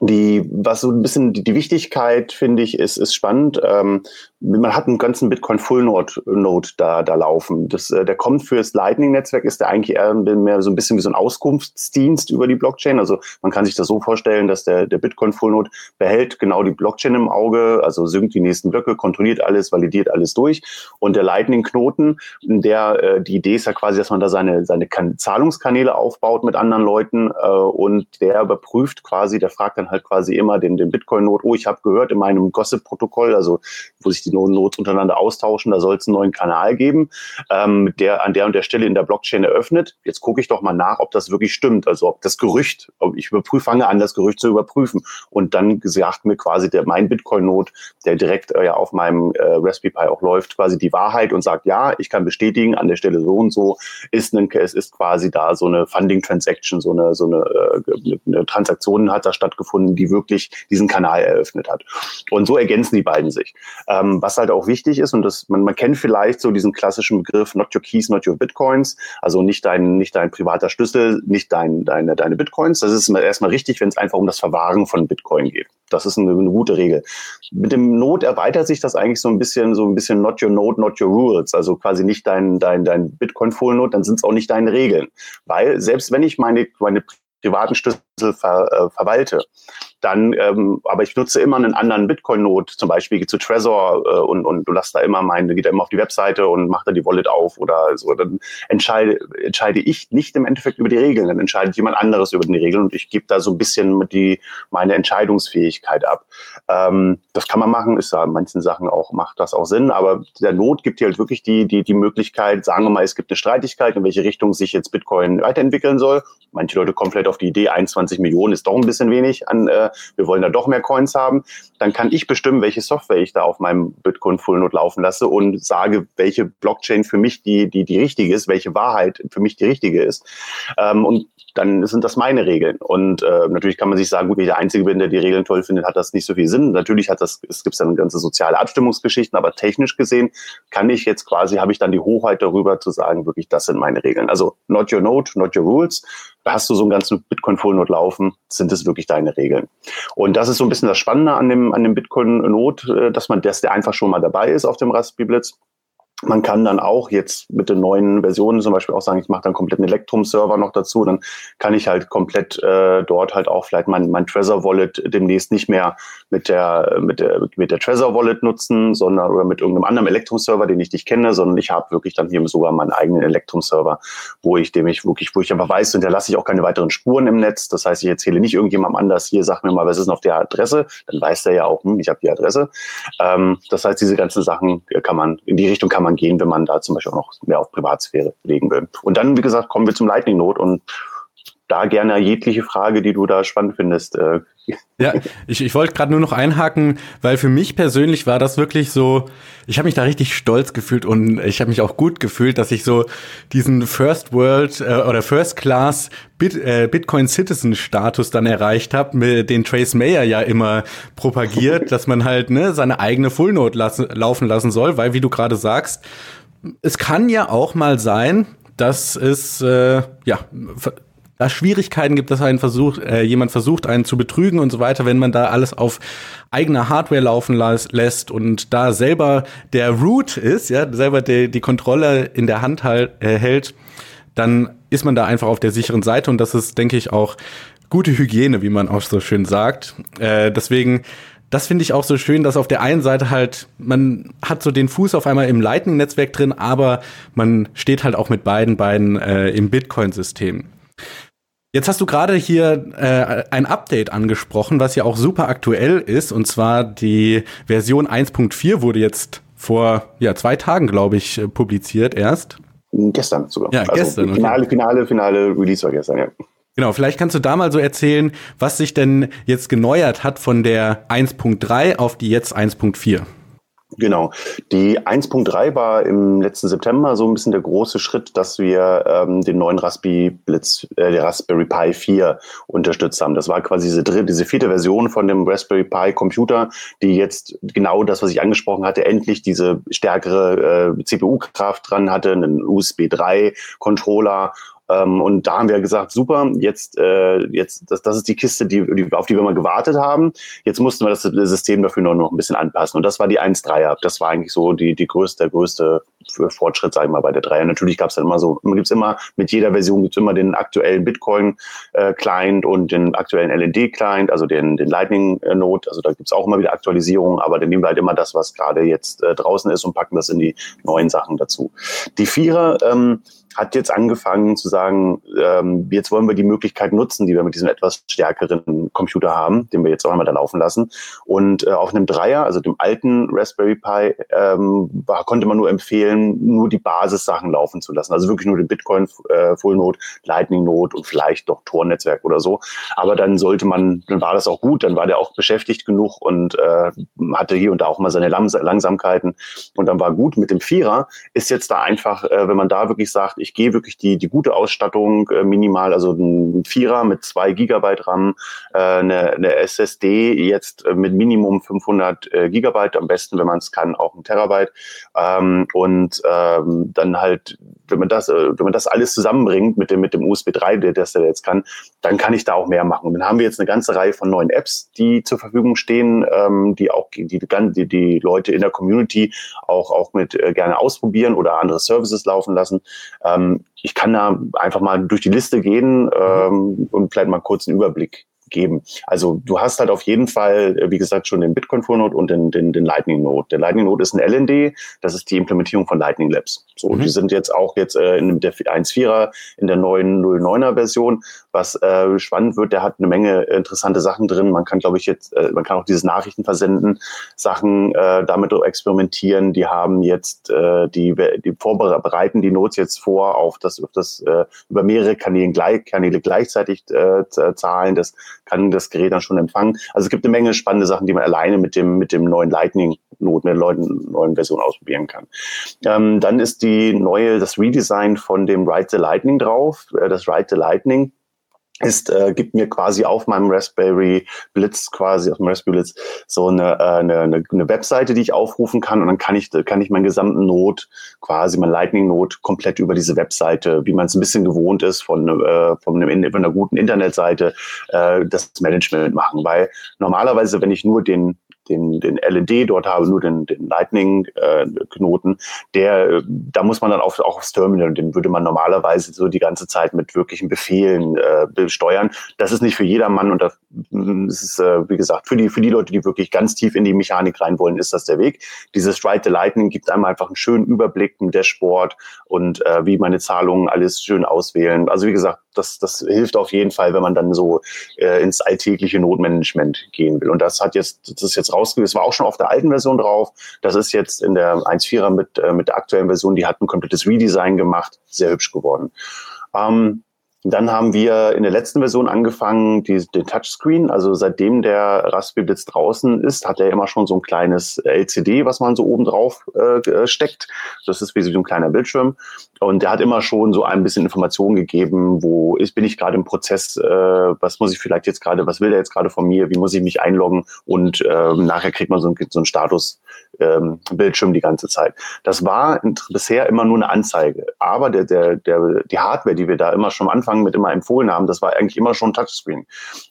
S3: die, was so ein bisschen die, die Wichtigkeit, finde ich, ist, ist spannend. Ähm, man hat einen ganzen Bitcoin Full Node, Node da, da laufen. Das, äh, der kommt fürs Lightning-Netzwerk, ist der eigentlich eher mehr so ein bisschen wie so ein Auskunftsdienst über die Blockchain. Also man kann sich das so vorstellen, dass der, der Bitcoin Full Node behält genau die Blockchain im Auge, also synkt die nächsten Blöcke, kontrolliert alles, validiert alles durch. Und der Lightning-Knoten, der, äh, die Idee ist ja quasi, dass man da seine, seine kan Zahlungskanäle aufbaut mit anderen Leuten äh, und der überprüft quasi, der fragt dann halt quasi immer den, den Bitcoin-Node, oh, ich habe gehört in meinem Gossip-Protokoll, also wo sich die die Nodes untereinander austauschen, da soll es einen neuen Kanal geben, ähm, der an der und der Stelle in der Blockchain eröffnet. Jetzt gucke ich doch mal nach, ob das wirklich stimmt. Also ob das Gerücht, ob ich überprüfe, fange an, das Gerücht zu überprüfen. Und dann sagt mir quasi der mein Bitcoin-Node, der direkt äh, ja auf meinem äh, Raspberry Pi auch läuft, quasi die Wahrheit und sagt, ja, ich kann bestätigen, an der Stelle so und so ist ein, es ist quasi da so eine Funding Transaction, so eine, so eine, äh, eine Transaktion hat da stattgefunden, die wirklich diesen Kanal eröffnet hat. Und so ergänzen die beiden sich. Ähm, was halt auch wichtig ist, und das, man, man kennt vielleicht so diesen klassischen Begriff Not Your Keys, Not Your Bitcoins, also nicht dein, nicht dein privater Schlüssel, nicht dein, deine, deine Bitcoins. Das ist erstmal richtig, wenn es einfach um das Verwahren von Bitcoin geht. Das ist eine, eine gute Regel. Mit dem Node erweitert sich das eigentlich so ein bisschen, so ein bisschen Not Your Node, Not Your Rules. Also quasi nicht dein, dein, dein Bitcoin Full Node, dann sind es auch nicht deine Regeln. Weil selbst wenn ich meine, meine privaten Schlüssel ver, äh, verwalte, dann, ähm, aber ich nutze immer einen anderen Bitcoin-Node, zum Beispiel zu Trezor äh, und, und du lässt da immer meine, geht da immer auf die Webseite und macht da die Wallet auf oder so. Dann entscheide, entscheide ich nicht im Endeffekt über die Regeln, dann entscheidet jemand anderes über die Regeln und ich gebe da so ein bisschen die, meine Entscheidungsfähigkeit ab. Ähm, das kann man machen, ist da in manchen Sachen auch, macht das auch Sinn, aber der Not gibt dir halt wirklich die, die, die Möglichkeit, sagen wir mal, es gibt eine Streitigkeit, in welche Richtung sich jetzt Bitcoin weiterentwickeln soll. Manche Leute kommen vielleicht auf die Idee, 21 Millionen ist doch ein bisschen wenig an äh, wir wollen da doch mehr Coins haben, dann kann ich bestimmen, welche Software ich da auf meinem Bitcoin Full Node laufen lasse und sage, welche Blockchain für mich die, die, die richtige ist, welche Wahrheit für mich die richtige ist. Ähm, und dann sind das meine Regeln. Und äh, natürlich kann man sich sagen, gut, wenn ich der Einzige bin, der die Regeln toll findet, hat das nicht so viel Sinn. Natürlich hat das, es gibt dann ganze soziale Abstimmungsgeschichten, aber technisch gesehen kann ich jetzt quasi, habe ich dann die Hochheit darüber zu sagen, wirklich, das sind meine Regeln. Also not your node, not your rules. Da hast du so einen ganzen Bitcoin Full Node laufen, sind es wirklich deine Regeln. Und das ist so ein bisschen das Spannende an dem, an dem Bitcoin Node, äh, dass man, dass der einfach schon mal dabei ist auf dem Raspberry Blitz man kann dann auch jetzt mit den neuen Versionen zum Beispiel auch sagen, ich mache dann komplett einen Electrum-Server noch dazu, dann kann ich halt komplett äh, dort halt auch vielleicht mein, mein Trezor Wallet demnächst nicht mehr mit der mit der mit der Trezor Wallet nutzen, sondern oder mit irgendeinem anderen Electrum-Server, den ich nicht kenne, sondern ich habe wirklich dann hier sogar meinen eigenen Electrum-Server, wo ich dem ich wirklich, wo ich einfach weiß, hinterlasse ich auch keine weiteren Spuren im Netz. Das heißt, ich erzähle nicht irgendjemandem anders, hier sag mir mal, was ist denn auf der Adresse, dann weiß der ja auch, hm, ich habe die Adresse. Ähm, das heißt, diese ganzen Sachen kann man in die Richtung kann man man gehen, wenn man da zum Beispiel auch noch mehr auf Privatsphäre legen will. Und dann, wie gesagt, kommen wir zum Lightning Note und da gerne jegliche Frage, die du da spannend findest. Äh.
S1: Ja, ich, ich wollte gerade nur noch einhaken, weil für mich persönlich war das wirklich so, ich habe mich da richtig stolz gefühlt und ich habe mich auch gut gefühlt, dass ich so diesen First World äh, oder First Class Bit, äh, Bitcoin Citizen Status dann erreicht habe, mit den Trace Mayer ja immer propagiert, [laughs] dass man halt ne, seine eigene Full Note lassen, laufen lassen soll, weil wie du gerade sagst, es kann ja auch mal sein, dass es äh, ja da Schwierigkeiten gibt, dass ein Versuch, äh, jemand versucht, einen zu betrügen und so weiter, wenn man da alles auf eigener Hardware laufen lässt und da selber der Root ist, ja, selber die, die Kontrolle in der Hand halt, äh, hält, dann ist man da einfach auf der sicheren Seite und das ist, denke ich, auch gute Hygiene, wie man auch so schön sagt. Äh, deswegen das finde ich auch so schön, dass auf der einen Seite halt, man hat so den Fuß auf einmal im Lightning-Netzwerk drin, aber man steht halt auch mit beiden Beinen äh, im Bitcoin-System. Jetzt hast du gerade hier äh, ein Update angesprochen, was ja auch super aktuell ist, und zwar die Version 1.4 wurde jetzt vor ja, zwei Tagen, glaube ich, äh, publiziert erst.
S3: Gestern sogar.
S1: Ja, also gestern.
S3: Finale, okay. finale, finale Release war gestern, ja.
S1: Genau, vielleicht kannst du da mal so erzählen, was sich denn jetzt geneuert hat von der 1.3 auf die jetzt 1.4.
S3: Genau. Die 1.3 war im letzten September so ein bisschen der große Schritt, dass wir ähm, den neuen Raspberry Blitz, äh, der Raspberry Pi 4 unterstützt haben. Das war quasi diese dritte, diese vierte Version von dem Raspberry Pi Computer, die jetzt genau das, was ich angesprochen hatte, endlich diese stärkere äh, CPU-Kraft dran hatte, einen USB 3 Controller ähm, und da haben wir gesagt, super, jetzt, äh, jetzt das, das ist die Kiste, die, die, auf die wir mal gewartet haben. Jetzt mussten wir das System dafür nur noch ein bisschen anpassen. Und das war die 1.3er. Das war eigentlich so die, die größte, der größte Fortschritt, sage ich mal, bei der 3er. Natürlich gab es dann immer so, gibt's immer, mit jeder Version gibt's immer den aktuellen Bitcoin-Client äh, und den aktuellen LND-Client, also den, den Lightning-Node. Also da gibt's auch immer wieder Aktualisierungen, aber dann nehmen wir halt immer das, was gerade jetzt äh, draußen ist und packen das in die neuen Sachen dazu. Die Vierer, ähm, hat jetzt angefangen zu sagen, ähm, jetzt wollen wir die Möglichkeit nutzen, die wir mit diesem etwas stärkeren Computer haben, den wir jetzt auch einmal da laufen lassen. Und äh, auf einem Dreier, also dem alten Raspberry Pi, ähm, war, konnte man nur empfehlen, nur die Basissachen laufen zu lassen. Also wirklich nur den Bitcoin äh, Full Node, Lightning Node und vielleicht doch Tor-Netzwerk oder so. Aber dann sollte man, dann war das auch gut, dann war der auch beschäftigt genug und äh, hatte hier und da auch mal seine Langsamkeiten. Und dann war gut. Mit dem Vierer ist jetzt da einfach, äh, wenn man da wirklich sagt, ich gehe wirklich die, die gute Ausstattung äh, minimal, also ein Vierer mit zwei Gigabyte RAM, äh, eine, eine SSD jetzt äh, mit Minimum 500 äh, Gigabyte, am besten, wenn man es kann, auch ein Terabyte. Ähm, und ähm, dann halt, wenn man das, äh, wenn man das alles zusammenbringt mit dem, mit dem USB 3, der das der jetzt kann, dann kann ich da auch mehr machen. Und dann haben wir jetzt eine ganze Reihe von neuen Apps, die zur Verfügung stehen, ähm, die auch die, die, die Leute in der Community auch, auch mit äh, gerne ausprobieren oder andere Services laufen lassen. Ähm, ich kann da einfach mal durch die Liste gehen ähm, und vielleicht mal kurz einen Überblick geben. Also du hast halt auf jeden Fall, äh, wie gesagt, schon den Bitcoin Full Node und den, den, den Lightning Node. Der Lightning Node ist ein LND, das ist die Implementierung von Lightning Labs. So, mhm. die sind jetzt auch jetzt äh, in der 1.4er, in der neuen 0.9er Version. Was äh, spannend wird, der hat eine Menge interessante Sachen drin. Man kann, glaube ich, jetzt, äh, man kann auch dieses Nachrichten versenden, Sachen äh, damit experimentieren. Die haben jetzt, äh, die, die vorbereiten die Nodes jetzt vor auf das, auf das äh, über mehrere Kanäle, gleich, Kanäle gleichzeitig äh, zahlen. Das kann das Gerät dann schon empfangen. Also es gibt eine Menge spannende Sachen, die man alleine mit dem, mit dem neuen Lightning Node, mit der neuen, Version ausprobieren kann. Ähm, dann ist die neue, das Redesign von dem Write the Lightning drauf. Äh, das Write the Lightning ist, äh, gibt mir quasi auf meinem Raspberry Blitz, quasi auf dem Raspberry Blitz, so eine, äh, eine, eine Webseite, die ich aufrufen kann und dann kann ich, kann ich meinen gesamten Node, quasi mein Lightning Node komplett über diese Webseite, wie man es ein bisschen gewohnt ist von, äh, von, einem, von einer guten Internetseite, äh, das Management machen. Weil normalerweise, wenn ich nur den den, den LED dort habe, nur den, den Lightning-Knoten, äh, der, da muss man dann auch, auch aufs Terminal den würde man normalerweise so die ganze Zeit mit wirklichen Befehlen äh, steuern. Das ist nicht für jedermann und das ist, äh, wie gesagt, für die, für die Leute, die wirklich ganz tief in die Mechanik rein wollen, ist das der Weg. Dieses Ride the Lightning gibt einem einfach einen schönen Überblick im Dashboard und äh, wie meine Zahlungen alles schön auswählen. Also wie gesagt, das, das hilft auf jeden Fall, wenn man dann so äh, ins alltägliche Notmanagement gehen will. Und das hat jetzt, das ist jetzt rausgewiesen, das war auch schon auf der alten Version drauf. Das ist jetzt in der 1.4er mit, äh, mit der aktuellen Version, die hat ein komplettes Redesign gemacht, sehr hübsch geworden. Ähm, dann haben wir in der letzten Version angefangen, die, den Touchscreen. Also seitdem der Raspberry Blitz draußen ist, hat er immer schon so ein kleines LCD, was man so oben drauf äh, steckt. Das ist wie so ein kleiner Bildschirm. Und der hat immer schon so ein bisschen Informationen gegeben, wo ist, bin ich gerade im Prozess, äh, was muss ich vielleicht jetzt gerade, was will der jetzt gerade von mir, wie muss ich mich einloggen und äh, nachher kriegt man so, ein, so einen Status-Bildschirm ähm, die ganze Zeit. Das war bisher immer nur eine Anzeige. Aber der, der, der, die Hardware, die wir da immer schon am Anfang mit immer empfohlen haben, das war eigentlich immer schon Touchscreen.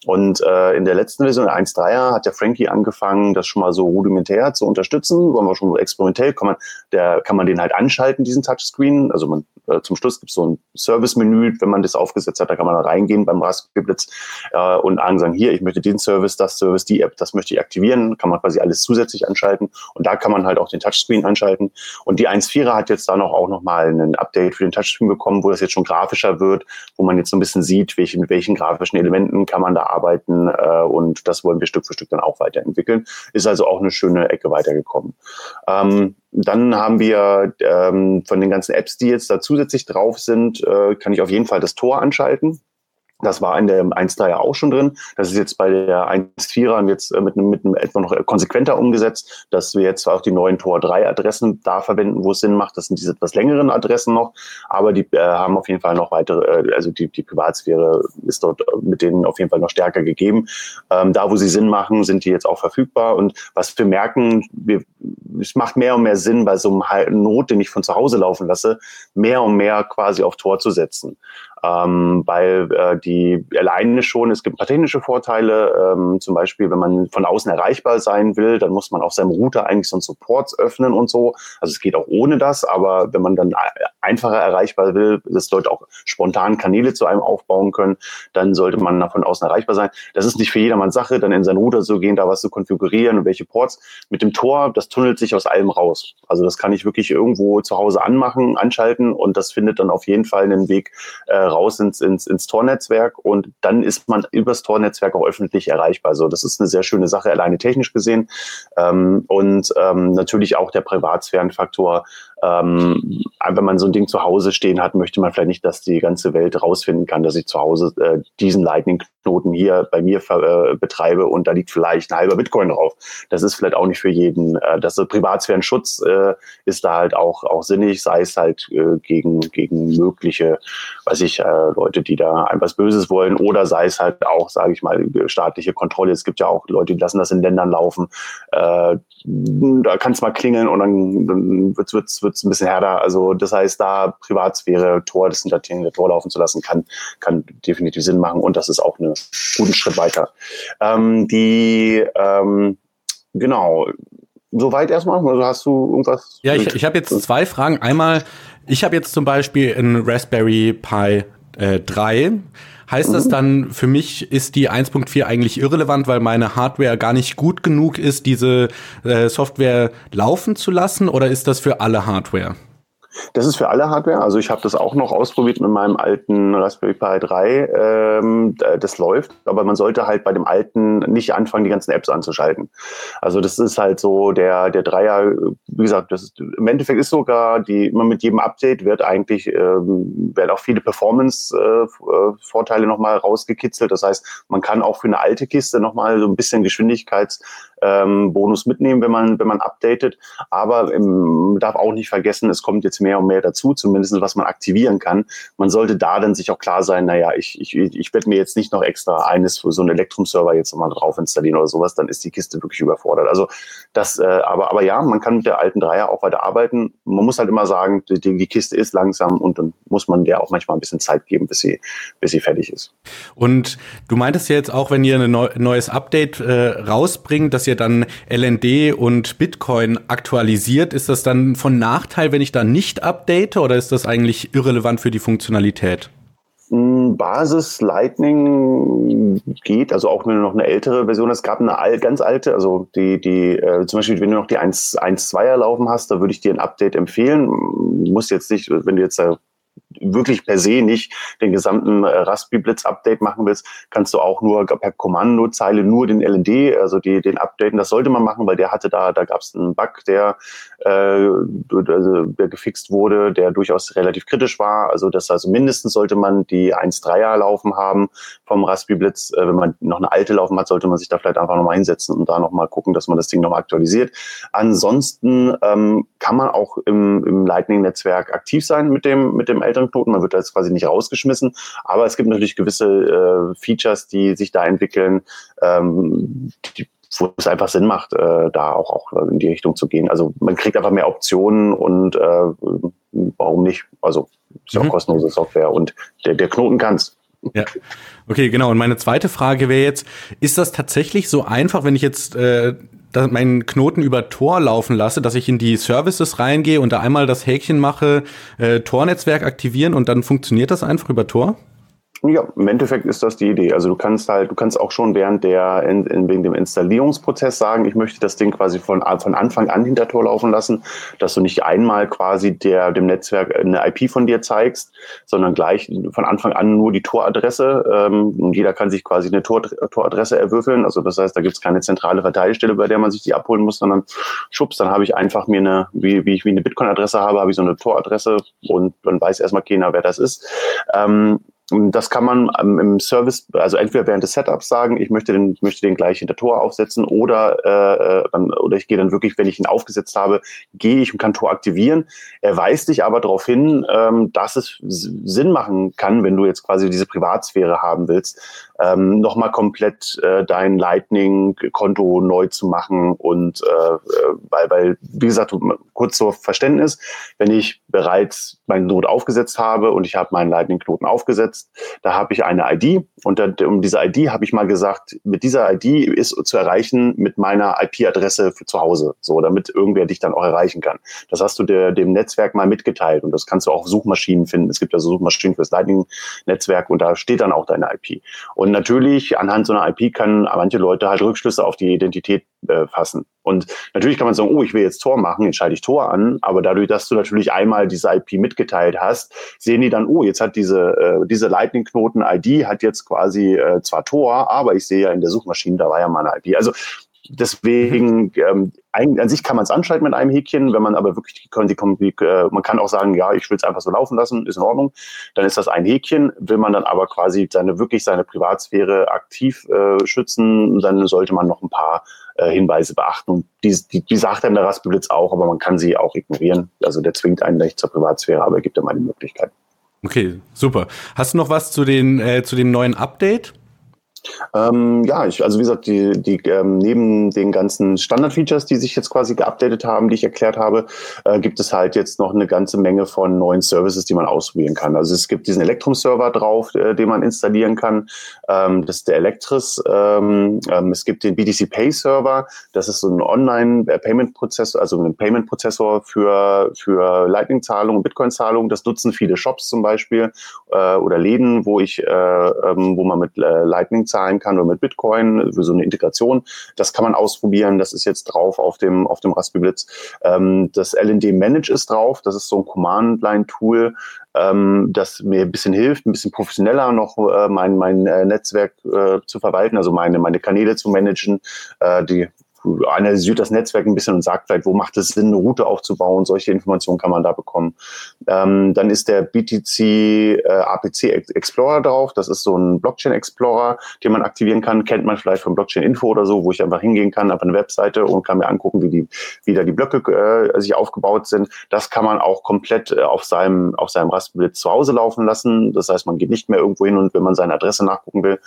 S3: Und äh, in der letzten Version, der 1.3er, hat der Frankie angefangen, das schon mal so rudimentär zu unterstützen. Wollen wir schon experimentell, kann man, der, kann man den halt anschalten, diesen Touchscreen. Also man äh, zum Schluss gibt es so ein Service-Menü, wenn man das aufgesetzt hat, da kann man reingehen beim Raspberry Blitz äh, und sagen, hier, ich möchte den Service, das Service, die App, das möchte ich aktivieren, kann man quasi alles zusätzlich anschalten und da kann man halt auch den Touchscreen anschalten und die 1.4er hat jetzt da noch auch nochmal ein Update für den Touchscreen bekommen, wo das jetzt schon grafischer wird, wo man jetzt so ein bisschen sieht, welche, mit welchen grafischen Elementen kann man da arbeiten äh, und das wollen wir Stück für Stück dann auch weiterentwickeln. Ist also auch eine schöne Ecke weitergekommen. Ähm, dann haben wir ähm, von den ganzen Apps, die jetzt da zusätzlich drauf sind, äh, kann ich auf jeden Fall das Tor anschalten. Das war in der 1.3 ja auch schon drin. Das ist jetzt bei der 1.4er jetzt äh, mit einem, mit einem etwa noch konsequenter umgesetzt, dass wir jetzt auch die neuen Tor 3 Adressen da verwenden, wo es Sinn macht. Das sind diese etwas längeren Adressen noch, aber die äh, haben auf jeden Fall noch weitere, äh, also die, die Privatsphäre ist dort mit denen auf jeden Fall noch stärker gegeben. Ähm, da, wo sie Sinn machen, sind die jetzt auch verfügbar. Und was wir merken, wir, es macht mehr und mehr Sinn, bei so einem Not, den ich von zu Hause laufen lasse, mehr und mehr quasi auf Tor zu setzen ähm, weil äh, die alleine schon, es gibt ein paar technische Vorteile, ähm, zum Beispiel, wenn man von außen erreichbar sein will, dann muss man auf seinem Router eigentlich so einen Support öffnen und so. Also es geht auch ohne das, aber wenn man dann einfacher erreichbar will, dass Leute auch spontan Kanäle zu einem aufbauen können, dann sollte man davon außen erreichbar sein. Das ist nicht für jedermanns Sache, dann in sein Router zu gehen, da was zu konfigurieren und welche Ports. Mit dem Tor, das tunnelt sich aus allem raus. Also das kann ich wirklich irgendwo zu Hause anmachen, anschalten und das findet dann auf jeden Fall einen Weg äh, raus ins, ins, ins Tornetzwerk und dann ist man übers Tornetzwerk auch öffentlich erreichbar. Also das ist eine sehr schöne Sache, alleine technisch gesehen. Ähm, und ähm, natürlich auch der Privatsphärenfaktor ähm, wenn man so ein Ding zu Hause stehen hat, möchte man vielleicht nicht, dass die ganze Welt rausfinden kann, dass ich zu Hause äh, diesen Lightning-Knoten hier bei mir äh, betreibe und da liegt vielleicht ein halber Bitcoin drauf. Das ist vielleicht auch nicht für jeden. Äh, das Privatsphärenschutz äh, ist da halt auch, auch sinnig, sei es halt äh, gegen, gegen mögliche, weiß ich, äh, Leute, die da etwas Böses wollen oder sei es halt auch, sage ich mal, staatliche Kontrolle. Es gibt ja auch Leute, die lassen das in Ländern laufen. Äh, da kann es mal klingeln und dann, dann wird es wird es ein bisschen härter. Also das heißt, da Privatsphäre, Tor, das hintertierende Tor laufen zu lassen, kann, kann definitiv Sinn machen und das ist auch einen guten Schritt weiter. Ähm, die, ähm, genau, soweit erstmal. Also hast du irgendwas?
S1: Ja, ich, ich habe jetzt zwei Fragen. Einmal, ich habe jetzt zum Beispiel ein Raspberry Pi äh, 3. Heißt das mhm. dann, für mich ist die 1.4 eigentlich irrelevant, weil meine Hardware gar nicht gut genug ist, diese äh, Software laufen zu lassen? Oder ist das für alle Hardware?
S3: Das ist für alle Hardware. Also ich habe das auch noch ausprobiert mit meinem alten Raspberry Pi 3. Ähm, das läuft, aber man sollte halt bei dem alten nicht anfangen, die ganzen Apps anzuschalten. Also das ist halt so der der Dreier. Wie gesagt, das ist, im Endeffekt ist sogar die immer mit jedem Update wird eigentlich ähm, werden auch viele Performance-Vorteile äh, nochmal rausgekitzelt. Das heißt, man kann auch für eine alte Kiste nochmal so ein bisschen Geschwindigkeits ähm, Bonus mitnehmen, wenn man, wenn man updatet. Aber ähm, darf auch nicht vergessen, es kommt jetzt mehr und mehr dazu, zumindest was man aktivieren kann. Man sollte da dann sich auch klar sein, naja, ich, ich, ich werde mir jetzt nicht noch extra eines für so einen Elektrum-Server jetzt nochmal drauf installieren oder sowas, dann ist die Kiste wirklich überfordert. Also das, äh, aber, aber ja, man kann mit der alten Dreier auch weiter arbeiten. Man muss halt immer sagen, die, die Kiste ist langsam und dann muss man der auch manchmal ein bisschen Zeit geben, bis sie, bis sie fertig ist.
S1: Und du meintest ja jetzt auch, wenn ihr ein neu, neues Update äh, rausbringt, dass ihr dann LND und Bitcoin aktualisiert, ist das dann von Nachteil, wenn ich da nicht update oder ist das eigentlich irrelevant für die Funktionalität?
S3: Hm, Basis Lightning geht, also auch wenn du noch eine ältere Version hast, gab eine ganz alte, also die, die, äh, zum Beispiel, wenn du noch die 1.2er laufen hast, da würde ich dir ein Update empfehlen. Du musst jetzt nicht, wenn du jetzt wirklich per se nicht den gesamten äh, Raspberry Blitz Update machen willst, kannst du auch nur per Kommandozeile nur den LND, also die, den updaten. Das sollte man machen, weil der hatte da, da gab es einen Bug, der, äh, also, der gefixt wurde, der durchaus relativ kritisch war. Also das also mindestens sollte man die 1.3er laufen haben vom Raspberry Blitz. Äh, wenn man noch eine alte laufen hat, sollte man sich da vielleicht einfach nochmal hinsetzen und da nochmal gucken, dass man das Ding nochmal aktualisiert. Ansonsten ähm, kann man auch im, im Lightning-Netzwerk aktiv sein mit dem, mit dem älteren Knoten. Man wird da jetzt quasi nicht rausgeschmissen. Aber es gibt natürlich gewisse äh, Features, die sich da entwickeln, ähm, die, wo es einfach Sinn macht, äh, da auch, auch in die Richtung zu gehen. Also man kriegt einfach mehr Optionen und äh, warum nicht? Also ist ja auch mhm. kostenlose Software und der, der Knoten kann's.
S1: Ja. Okay, genau. Und meine zweite Frage wäre jetzt, ist das tatsächlich so einfach, wenn ich jetzt äh, meinen Knoten über Tor laufen lasse, dass ich in die Services reingehe und da einmal das Häkchen mache, äh, Tornetzwerk aktivieren und dann funktioniert das einfach über Tor?
S3: Ja, im Endeffekt ist das die Idee. Also du kannst halt, du kannst auch schon während der, in, in, wegen dem Installierungsprozess sagen, ich möchte das Ding quasi von, von Anfang an hinter Tor laufen lassen, dass du nicht einmal quasi der, dem Netzwerk eine IP von dir zeigst, sondern gleich von Anfang an nur die Toradresse. Ähm, jeder kann sich quasi eine Tor, Toradresse erwürfeln. Also das heißt, da gibt es keine zentrale Verteilstelle, bei der man sich die abholen muss, sondern schubs, dann habe ich einfach mir eine, wie, wie ich wie eine Bitcoin-Adresse habe, habe ich so eine Toradresse und dann weiß erstmal keiner, wer das ist. Ähm, das kann man im Service, also entweder während des Setups sagen, ich möchte den, möchte den gleich hinter Tor aufsetzen oder, äh, dann, oder ich gehe dann wirklich, wenn ich ihn aufgesetzt habe, gehe ich und kann Tor aktivieren. Er weist dich aber darauf hin, ähm, dass es Sinn machen kann, wenn du jetzt quasi diese Privatsphäre haben willst, ähm, nochmal komplett äh, dein Lightning-Konto neu zu machen und äh, äh weil, weil, wie gesagt, kurz zur Verständnis, wenn ich bereits meinen Not aufgesetzt habe und ich habe meinen Lightning-Knoten aufgesetzt, einloggst, da habe ich eine ID und da, um diese ID habe ich mal gesagt, mit dieser ID ist zu erreichen mit meiner IP-Adresse zu Hause, so damit irgendwer dich dann auch erreichen kann. Das hast du der, dem Netzwerk mal mitgeteilt und das kannst du auch Suchmaschinen finden. Es gibt ja so Suchmaschinen fürs Lightning-Netzwerk und da steht dann auch deine IP. Und natürlich anhand so einer IP kann manche Leute halt Rückschlüsse auf die Identität äh, fassen. Und natürlich kann man sagen, oh, ich will jetzt Tor machen, entscheide ich Tor an, aber dadurch, dass du natürlich einmal diese IP mitgeteilt hast, sehen die dann, oh, jetzt hat diese, äh, diese Lightning-Knoten-ID hat jetzt quasi äh, zwar Tor, aber ich sehe ja in der Suchmaschine, da war ja mal eine IP. Also Deswegen, ähm, an sich kann man es anschalten mit einem Häkchen, wenn man aber wirklich die, die, äh, man kann auch sagen, ja, ich will es einfach so laufen lassen, ist in Ordnung. Dann ist das ein Häkchen. Will man dann aber quasi seine wirklich seine Privatsphäre aktiv äh, schützen, dann sollte man noch ein paar äh, Hinweise beachten. Und die, die, die sagt einem der Raspberry Blitz auch, aber man kann sie auch ignorieren. Also der zwingt einen nicht zur Privatsphäre, aber er gibt einem eine Möglichkeit.
S1: Okay, super. Hast du noch was zu den äh, zu dem neuen Update?
S3: Ähm, ja, ich, also wie gesagt, die, die ähm, neben den ganzen Standard-Features, die sich jetzt quasi geupdatet haben, die ich erklärt habe, äh, gibt es halt jetzt noch eine ganze Menge von neuen Services, die man ausprobieren kann. Also es gibt diesen Electrum-Server drauf, äh, den man installieren kann. Ähm, das ist der Electris. Ähm, ähm, es gibt den BTC Pay Server. Das ist so ein Online-Payment-Prozessor, also ein Payment-Prozessor für, für Lightning-Zahlungen, Bitcoin-Zahlungen. Das nutzen viele Shops zum Beispiel äh, oder Läden, wo ich, äh, ähm, wo man mit äh, Lightning zahlen kann oder mit Bitcoin für so eine Integration. Das kann man ausprobieren. Das ist jetzt drauf auf dem, auf dem Raspberry Blitz. Ähm, das LND Manage ist drauf. Das ist so ein Command-Line-Tool, ähm, das mir ein bisschen hilft, ein bisschen professioneller noch äh, mein, mein äh, Netzwerk äh, zu verwalten, also meine, meine Kanäle zu managen, äh, die analysiert das Netzwerk ein bisschen und sagt vielleicht, wo macht es Sinn, eine Route aufzubauen. Solche Informationen kann man da bekommen. Ähm, dann ist der BTC äh, APC Explorer drauf. Das ist so ein Blockchain Explorer, den man aktivieren kann. Kennt man vielleicht von Blockchain Info oder so, wo ich einfach hingehen kann auf eine Webseite und kann mir angucken, wie die, wie da die Blöcke äh, sich aufgebaut sind. Das kann man auch komplett äh, auf seinem, auf seinem Raspberry zu Hause laufen lassen. Das heißt, man geht nicht mehr irgendwo hin und wenn man seine Adresse nachgucken will,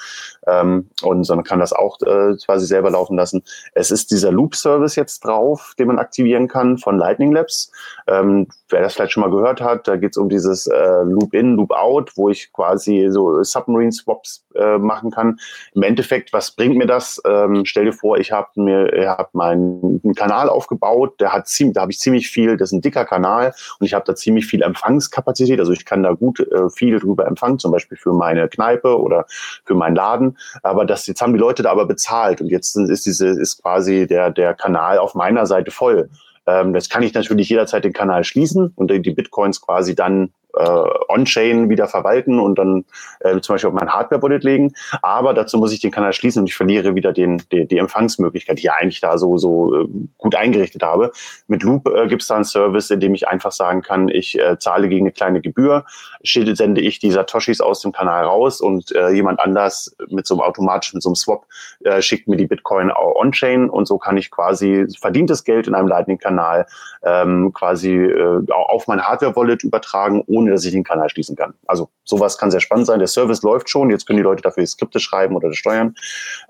S3: ähm, und sondern kann das auch äh, quasi selber laufen lassen. Es ist ist dieser Loop-Service jetzt drauf, den man aktivieren kann von Lightning Labs. Ähm, wer das vielleicht schon mal gehört hat, da geht es um dieses äh, Loop-In, Loop-Out, wo ich quasi so Submarine-Swaps äh, machen kann. Im Endeffekt, was bringt mir das? Ähm, stell dir vor, ich habe mir, habe meinen Kanal aufgebaut, der hat ziemlich, da habe ich ziemlich viel, das ist ein dicker Kanal und ich habe da ziemlich viel Empfangskapazität. Also ich kann da gut äh, viel drüber empfangen, zum Beispiel für meine Kneipe oder für meinen Laden. Aber das jetzt haben die Leute da aber bezahlt und jetzt ist diese ist quasi der der Kanal auf meiner Seite voll. Ähm, das kann ich natürlich jederzeit den Kanal schließen und die Bitcoins quasi dann äh, On-Chain wieder verwalten und dann äh, zum Beispiel auf mein Hardware-Wallet legen. Aber dazu muss ich den Kanal schließen und ich verliere wieder den, die, die Empfangsmöglichkeit, die ich eigentlich da so, so äh, gut eingerichtet habe. Mit Loop äh, gibt es da einen Service, in dem ich einfach sagen kann, ich äh, zahle gegen eine kleine Gebühr, sende ich die Satoshis aus dem Kanal raus und äh, jemand anders mit so einem automatisch, mit so einem Swap äh, schickt mir die Bitcoin on-chain und so kann ich quasi verdientes Geld in einem Lightning-Kanal ähm, quasi äh, auf mein Hardware-Wallet übertragen, ohne ohne dass ich den Kanal schließen kann. Also sowas kann sehr spannend sein. Der Service läuft schon. Jetzt können die Leute dafür Skripte schreiben oder steuern.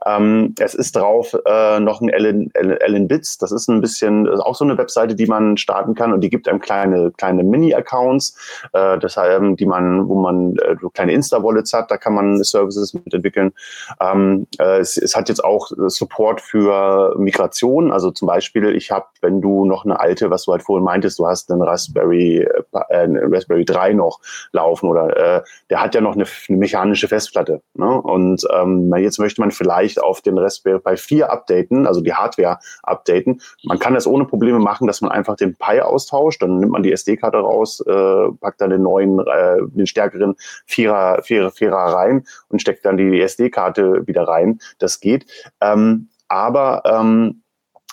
S3: Ähm, es ist drauf äh, noch ein Ellen, Ellen Bits. Das ist ein bisschen ist auch so eine Webseite, die man starten kann und die gibt einem kleine kleine Mini-Accounts, äh, deshalb, die man, wo man äh, kleine Insta-Wallets hat. Da kann man Services mitentwickeln. Ähm, äh, es, es hat jetzt auch Support für Migration. Also zum Beispiel, ich habe, wenn du noch eine alte, was du halt vorhin meintest, du hast einen Raspberry, äh, Raspberry 3 3 noch laufen oder äh, der hat ja noch eine, eine mechanische Festplatte. Ne? Und ähm, jetzt möchte man vielleicht auf den Raspberry Pi 4 updaten, also die Hardware updaten. Man kann das ohne Probleme machen, dass man einfach den Pi austauscht, dann nimmt man die SD-Karte raus, äh, packt dann den neuen, äh, den stärkeren Vierer, Vierer, Vierer rein und steckt dann die SD-Karte wieder rein. Das geht. Ähm, aber ähm,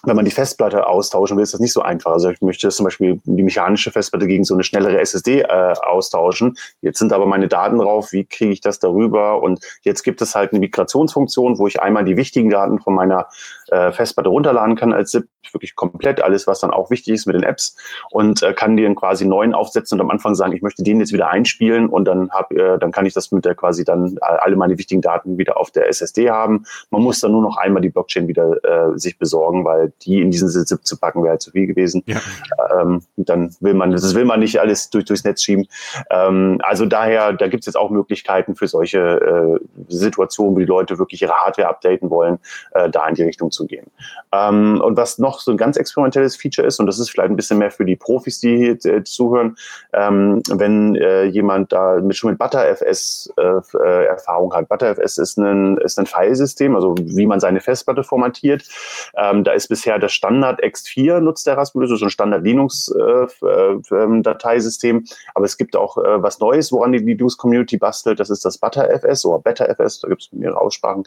S3: wenn man die Festplatte austauschen will, ist das nicht so einfach. Also ich möchte zum Beispiel die mechanische Festplatte gegen so eine schnellere SSD äh, austauschen. Jetzt sind aber meine Daten drauf. Wie kriege ich das darüber? Und jetzt gibt es halt eine Migrationsfunktion, wo ich einmal die wichtigen Daten von meiner äh, Festplatte runterladen kann als ZIP, wirklich komplett alles, was dann auch wichtig ist mit den Apps und äh, kann den quasi neuen aufsetzen und am Anfang sagen, ich möchte den jetzt wieder einspielen und dann hab, äh, dann kann ich das mit der quasi dann alle meine wichtigen Daten wieder auf der SSD haben. Man muss dann nur noch einmal die Blockchain wieder äh, sich besorgen, weil die in diesen ZIP zu packen wäre halt zu viel gewesen. Ja. Ähm, dann will man, das will man nicht alles durch, durchs Netz schieben. Ähm, also daher, da gibt es jetzt auch Möglichkeiten für solche äh, Situationen, wo die Leute wirklich ihre Hardware updaten wollen, äh, da in die Richtung zu gehen. Ähm, und was noch so ein ganz experimentelles Feature ist, und das ist vielleicht ein bisschen mehr für die Profis, die hier äh, zuhören, ähm, wenn äh, jemand da mit, schon mit ButterFS äh, äh, Erfahrung hat. ButterFS ist ein, ist ein Filesystem, also wie man seine Festplatte formatiert. Ähm, da ist bisher das Standard X4 nutzt der Raspberry, so ein Standard Linux äh, äh, ähm, Dateisystem. Aber es gibt auch was Neues, woran die Linux Community bastelt. Das ist das ButterFS oder BetterFS. Da gibt es mehrere Aussprachen.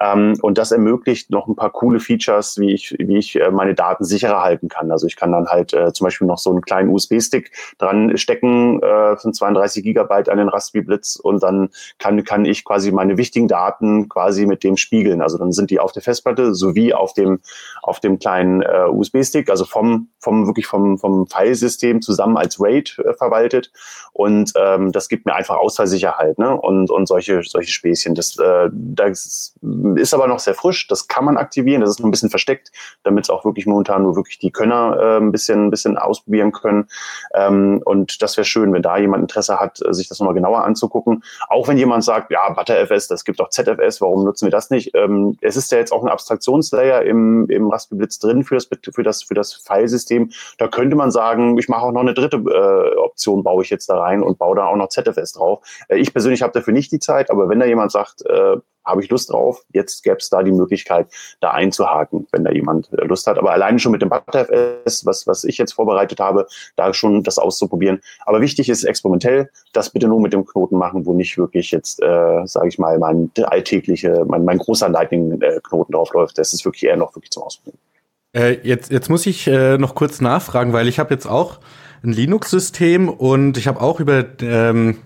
S3: Ähm, und das ermöglicht noch ein paar coole Features, wie ich, wie ich äh, meine Daten sicherer halten kann. Also ich kann dann halt äh, zum Beispiel noch so einen kleinen USB-Stick dran stecken äh, von 32 Gigabyte an den Raspberry Blitz und dann kann, kann ich quasi meine wichtigen Daten quasi mit dem spiegeln. Also dann sind die auf der Festplatte sowie auf dem, auf dem kleinen äh, USB-Stick, also vom, vom wirklich vom, vom Filesystem zusammen als RAID äh, verwaltet. Und ähm, das gibt mir einfach Ausfallsicherheit ne? und, und solche, solche Späßchen. Das, äh, das ist aber noch sehr frisch, das kann man aktivieren, das ist noch ein bisschen versteckt, damit es auch wirklich momentan nur wirklich die Könner äh, ein, bisschen, ein bisschen ausprobieren können. Ähm, und das wäre schön, wenn da jemand Interesse hat, sich das nochmal genauer anzugucken. Auch wenn jemand sagt, ja, ButterFS, das gibt auch ZFS, warum nutzen wir das nicht? Ähm, es ist ja jetzt auch ein Abstraktionslayer im, im Raspberry Blitz drin für das, für das, für das Filesystem. Da könnte man sagen, ich mache auch noch eine dritte äh, Option, baue ich jetzt da rein und baue da auch noch ZFS drauf. Äh, ich persönlich habe dafür nicht die Zeit, aber wenn da jemand sagt, äh, habe ich Lust drauf. Jetzt gäbe es da die Möglichkeit, da einzuhaken, wenn da jemand äh, Lust hat. Aber alleine schon mit dem ButterFS, was, was ich jetzt vorbereitet habe, da schon das auszuprobieren. Aber wichtig ist experimentell, das bitte nur mit dem Knoten machen, wo nicht wirklich jetzt, äh, sage ich mal, mein alltägliche, mein, mein großer Lightning-Knoten drauf läuft. Das ist wirklich eher noch wirklich zum Ausprobieren.
S1: Äh, jetzt, jetzt muss ich äh, noch kurz nachfragen, weil ich habe jetzt auch ein Linux-System und ich habe auch über ähm,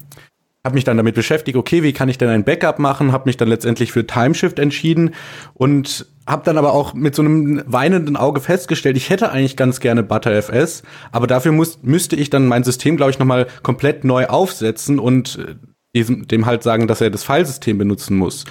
S1: habe mich dann damit beschäftigt, okay, wie kann ich denn ein Backup machen, habe mich dann letztendlich für Timeshift entschieden und habe dann aber auch mit so einem weinenden Auge festgestellt, ich hätte eigentlich ganz gerne ButterFS, aber dafür muss, müsste ich dann mein System, glaube ich, nochmal komplett neu aufsetzen und äh, diesem, dem halt sagen, dass er das Filesystem benutzen muss.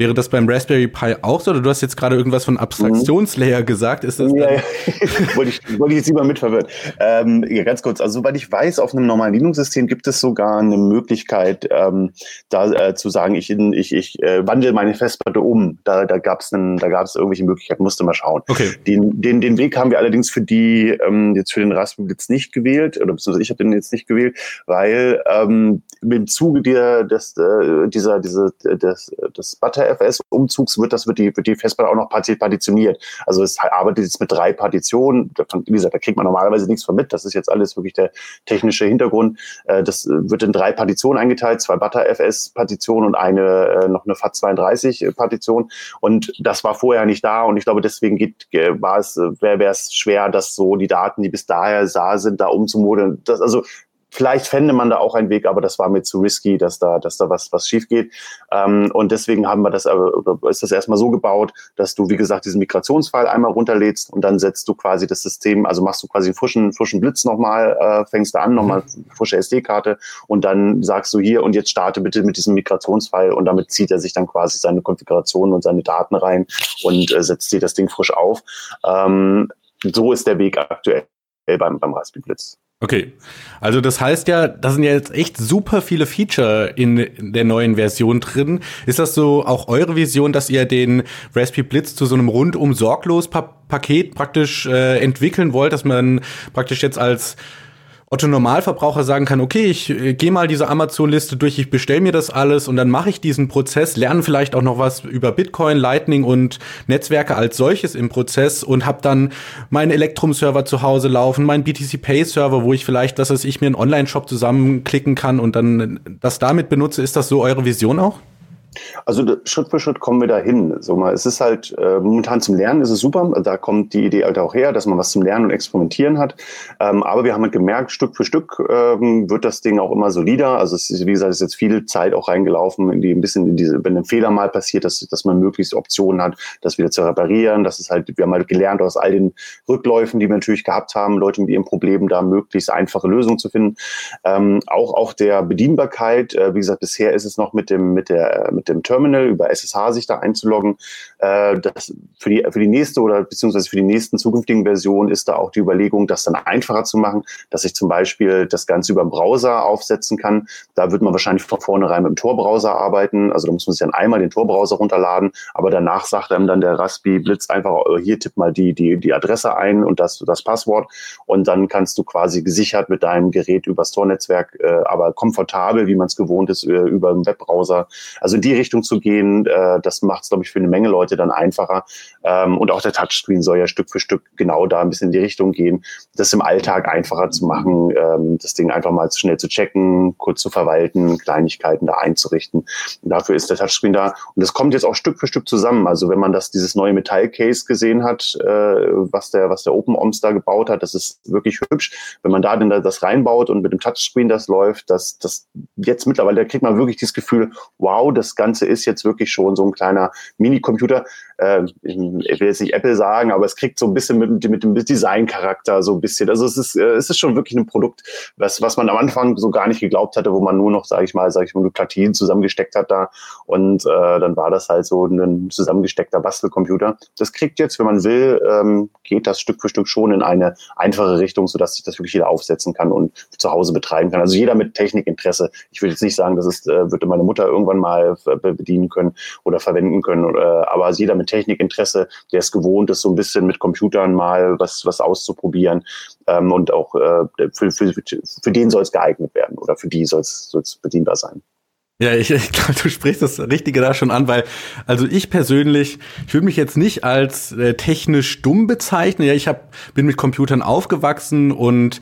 S1: Wäre das beim Raspberry Pi auch so? Oder du hast jetzt gerade irgendwas von Abstraktionslayer mhm. gesagt. Ist das
S3: ja, ja. [laughs] wollte, ich, wollte ich jetzt lieber mitverwirrt. Ähm, ja, ganz kurz. Also, soweit ich weiß, auf einem normalen Linux-System gibt es sogar eine Möglichkeit, ähm, da äh, zu sagen, ich, ich, ich äh, wandle meine Festplatte um. Da, da gab es da gab es irgendwelche Möglichkeiten, musste mal schauen. Okay. Den, den, den Weg haben wir allerdings für die, ähm, jetzt für den Raspberry jetzt nicht gewählt, oder beziehungsweise ich habe den jetzt nicht gewählt, weil ähm, im Zuge der, des, äh, dieser, diese, des, des Butter FS-Umzugs wird das wird die, wird die Festplatte auch noch partitioniert. Also es arbeitet jetzt mit drei Partitionen. Wie gesagt, da kriegt man normalerweise nichts von mit. Das ist jetzt alles wirklich der technische Hintergrund. Äh, das wird in drei Partitionen eingeteilt, zwei Butter-FS-Partitionen und eine äh, noch eine FAT32-Partition. Und das war vorher nicht da. Und ich glaube, deswegen wäre es schwer, dass so die Daten, die bis daher da sind, da umzumodeln. Das, also Vielleicht fände man da auch einen Weg, aber das war mir zu risky, dass da, dass da was, was schief geht. Ähm, und deswegen haben wir das, oder ist das erstmal so gebaut, dass du, wie gesagt, diesen Migrationsfall einmal runterlädst und dann setzt du quasi das System, also machst du quasi einen frischen, frischen Blitz nochmal, äh, fängst da an, nochmal mhm. frische SD-Karte und dann sagst du hier und jetzt starte bitte mit diesem Migrationsfall und damit zieht er sich dann quasi seine Konfiguration und seine Daten rein und äh, setzt dir das Ding frisch auf. Ähm, so ist der Weg aktuell beim, beim Raspberry Blitz.
S1: Okay, also das heißt ja, da sind ja jetzt echt super viele Feature in der neuen Version drin. Ist das so auch eure Vision, dass ihr den Raspberry Blitz zu so einem rundum sorglos Paket praktisch äh, entwickeln wollt, dass man praktisch jetzt als Otto Normalverbraucher sagen kann, okay, ich äh, gehe mal diese Amazon-Liste durch, ich bestelle mir das alles und dann mache ich diesen Prozess, lerne vielleicht auch noch was über Bitcoin, Lightning und Netzwerke als solches im Prozess und habe dann meinen Electrum-Server zu Hause laufen, meinen BTC Pay-Server, wo ich vielleicht, dass ich mir einen Online-Shop zusammenklicken kann und dann das damit benutze. Ist das so eure Vision auch?
S3: Also Schritt für Schritt kommen wir dahin. So mal, es ist halt äh, momentan zum Lernen ist es super. Da kommt die Idee halt auch her, dass man was zum Lernen und Experimentieren hat. Ähm, aber wir haben halt gemerkt, Stück für Stück ähm, wird das Ding auch immer solider. Also es ist, wie gesagt, es ist jetzt viel Zeit auch reingelaufen, in die ein bisschen in diese, wenn ein Fehler mal passiert, dass, dass man möglichst Optionen hat, das wieder zu reparieren. Das ist halt, wir haben halt gelernt aus all den Rückläufen, die wir natürlich gehabt haben, Leute mit ihren Problemen da möglichst einfache Lösungen zu finden. Ähm, auch auch der Bedienbarkeit. Äh, wie gesagt, bisher ist es noch mit dem mit der mit dem Terminal über SSH sich da einzuloggen. Äh, das für die, für die nächste oder beziehungsweise für die nächsten zukünftigen Versionen ist da auch die Überlegung, das dann einfacher zu machen, dass ich zum Beispiel das Ganze über den Browser aufsetzen kann. Da wird man wahrscheinlich von vornherein mit dem Tor-Browser arbeiten. Also da muss man sich dann einmal den Tor-Browser runterladen, aber danach sagt einem dann der Raspi Blitz einfach, äh, hier tipp mal die, die, die Adresse ein und das, das Passwort und dann kannst du quasi gesichert mit deinem Gerät übers Tor-Netzwerk, äh, aber komfortabel, wie man es gewohnt ist, äh, über den Webbrowser. Also in die Richtung zu gehen, äh, das macht es, glaube ich, für eine Menge Leute dann einfacher. Ähm, und auch der Touchscreen soll ja Stück für Stück genau da ein bisschen in die Richtung gehen, das im Alltag einfacher zu machen, ähm, das Ding einfach mal schnell zu checken, kurz zu verwalten, Kleinigkeiten da einzurichten. Und dafür ist der Touchscreen da. Und das kommt jetzt auch Stück für Stück zusammen. Also wenn man das, dieses neue Metallcase gesehen hat, äh, was der, was der OpenOMS da gebaut hat, das ist wirklich hübsch. Wenn man da denn das reinbaut und mit dem Touchscreen das läuft, das, das jetzt mittlerweile, da kriegt man wirklich dieses Gefühl, wow, das Ganze ist jetzt wirklich schon so ein kleiner Minicomputer. Äh, ich will jetzt nicht Apple sagen, aber es kriegt so ein bisschen mit, mit dem Designcharakter so ein bisschen. Also es ist, äh, es ist schon wirklich ein Produkt, was, was man am Anfang so gar nicht geglaubt hatte, wo man nur noch, sage ich mal, sage ich mal, Platinen zusammengesteckt hat da und äh, dann war das halt so ein zusammengesteckter Bastelcomputer. Das kriegt jetzt, wenn man will, ähm, geht das Stück für Stück schon in eine einfache Richtung, sodass sich das wirklich jeder aufsetzen kann und zu Hause betreiben kann. Also jeder mit Technikinteresse. Ich würde jetzt nicht sagen, das ist, äh, würde meine Mutter irgendwann mal bedienen können oder verwenden können, oder, aber jeder mit Technikinteresse, der es gewohnt ist, so ein bisschen mit Computern mal was, was auszuprobieren ähm, und auch äh, für, für, für den soll es geeignet werden oder für die soll es bedienbar sein.
S1: Ja, ich, [laughs] ich glaube, du sprichst das Richtige da schon an, weil, also ich persönlich, ich würde mich jetzt nicht als äh, technisch dumm bezeichnen. Ja, ich hab, bin mit Computern aufgewachsen und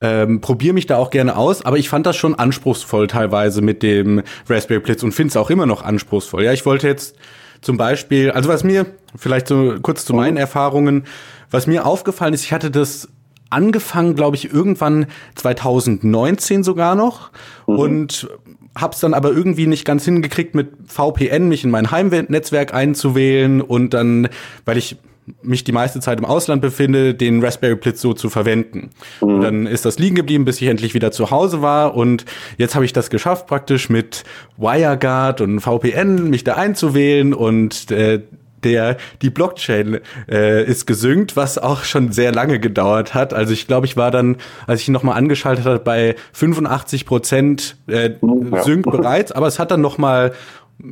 S1: ähm, probiere mich da auch gerne aus, aber ich fand das schon anspruchsvoll teilweise mit dem Raspberry Blitz und finde es auch immer noch anspruchsvoll. Ja, ich wollte jetzt zum Beispiel, also was mir, vielleicht so kurz zu meinen Erfahrungen, was mir aufgefallen ist, ich hatte das angefangen, glaube ich, irgendwann 2019 sogar noch mhm. und hab's dann aber irgendwie nicht ganz hingekriegt mit VPN mich in mein Heimnetzwerk einzuwählen und dann, weil ich mich die meiste Zeit im Ausland befinde, den Raspberry Blitz so zu verwenden. Mhm. Und dann ist das liegen geblieben, bis ich endlich wieder zu Hause war und jetzt habe ich das geschafft, praktisch mit WireGuard und VPN mich da einzuwählen und äh, der die Blockchain äh, ist gesynkt, was auch schon sehr lange gedauert hat. Also ich glaube, ich war dann, als ich ihn nochmal angeschaltet habe, bei 85 Prozent äh, ja. Sync bereits, aber es hat dann nochmal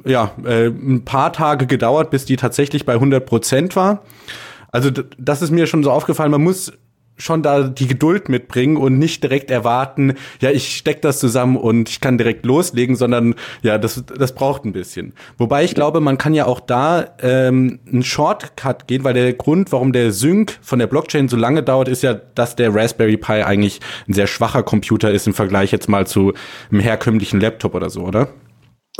S1: ja, äh, ein paar Tage gedauert, bis die tatsächlich bei 100 Prozent war. Also das ist mir schon so aufgefallen. Man muss schon da die Geduld mitbringen und nicht direkt erwarten, ja, ich steck das zusammen und ich kann direkt loslegen, sondern ja, das, das braucht ein bisschen. Wobei ich glaube, man kann ja auch da ähm, einen Shortcut gehen, weil der Grund, warum der Sync von der Blockchain so lange dauert, ist ja, dass der Raspberry Pi eigentlich ein sehr schwacher Computer ist im Vergleich jetzt mal zu einem herkömmlichen Laptop oder so, oder?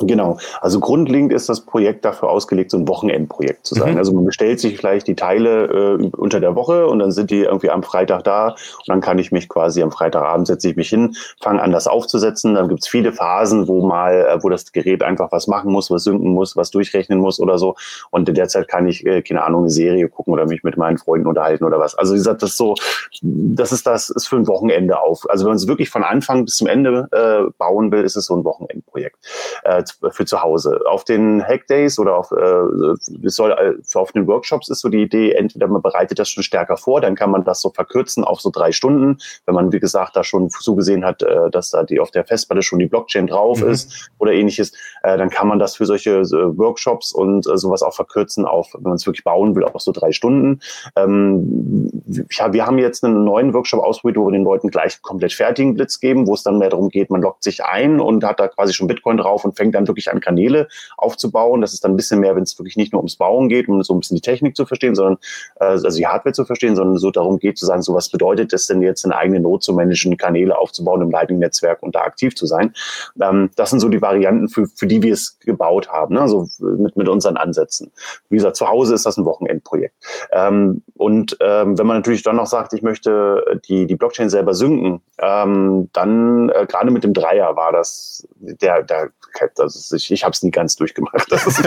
S3: Genau. Also grundlegend ist das Projekt dafür ausgelegt, so ein Wochenendprojekt zu sein. Mhm. Also man bestellt sich vielleicht die Teile äh, unter der Woche und dann sind die irgendwie am Freitag da und dann kann ich mich quasi am Freitagabend setze ich mich hin, fange an, das aufzusetzen. Dann gibt's viele Phasen, wo mal, äh, wo das Gerät einfach was machen muss, was synken muss, was durchrechnen muss oder so. Und in der Zeit kann ich, äh, keine Ahnung, eine Serie gucken oder mich mit meinen Freunden unterhalten oder was. Also wie gesagt, das ist so, das ist das, ist für ein Wochenende auf. Also wenn man es wirklich von Anfang bis zum Ende äh, bauen will, ist es so ein Wochenendprojekt. Äh, für zu Hause. Auf den Hackdays oder auf, äh, soll, äh, auf den Workshops ist so die Idee, entweder man bereitet das schon stärker vor, dann kann man das so verkürzen auf so drei Stunden, wenn man, wie gesagt, da schon zugesehen hat, äh, dass da die auf der Festplatte schon die Blockchain drauf mhm. ist oder ähnliches, äh, dann kann man das für solche äh, Workshops und äh, sowas auch verkürzen auf, wenn man es wirklich bauen will, auf so drei Stunden. Ähm, ja, wir haben jetzt einen neuen Workshop ausprobiert, wo wir den Leuten gleich komplett fertigen Blitz geben, wo es dann mehr darum geht, man loggt sich ein und hat da quasi schon Bitcoin drauf und fängt dann wirklich an, Kanäle aufzubauen. Das ist dann ein bisschen mehr, wenn es wirklich nicht nur ums Bauen geht, um so ein bisschen die Technik zu verstehen, sondern äh, also die Hardware zu verstehen, sondern so darum geht zu sagen, so was bedeutet es denn jetzt, eine eigene Not zu managen, Kanäle aufzubauen im Lightning-Netzwerk und da aktiv zu sein. Ähm, das sind so die Varianten, für, für die wie wir es gebaut haben, ne? also mit, mit unseren Ansätzen. Wie gesagt, zu Hause ist das ein Wochenendprojekt. Ähm, und ähm, wenn man natürlich dann noch sagt, ich möchte die, die Blockchain selber synken, ähm, dann äh, gerade mit dem Dreier war das der, der also ich, ich habe es nie ganz durchgemacht. [laughs] Das, ist,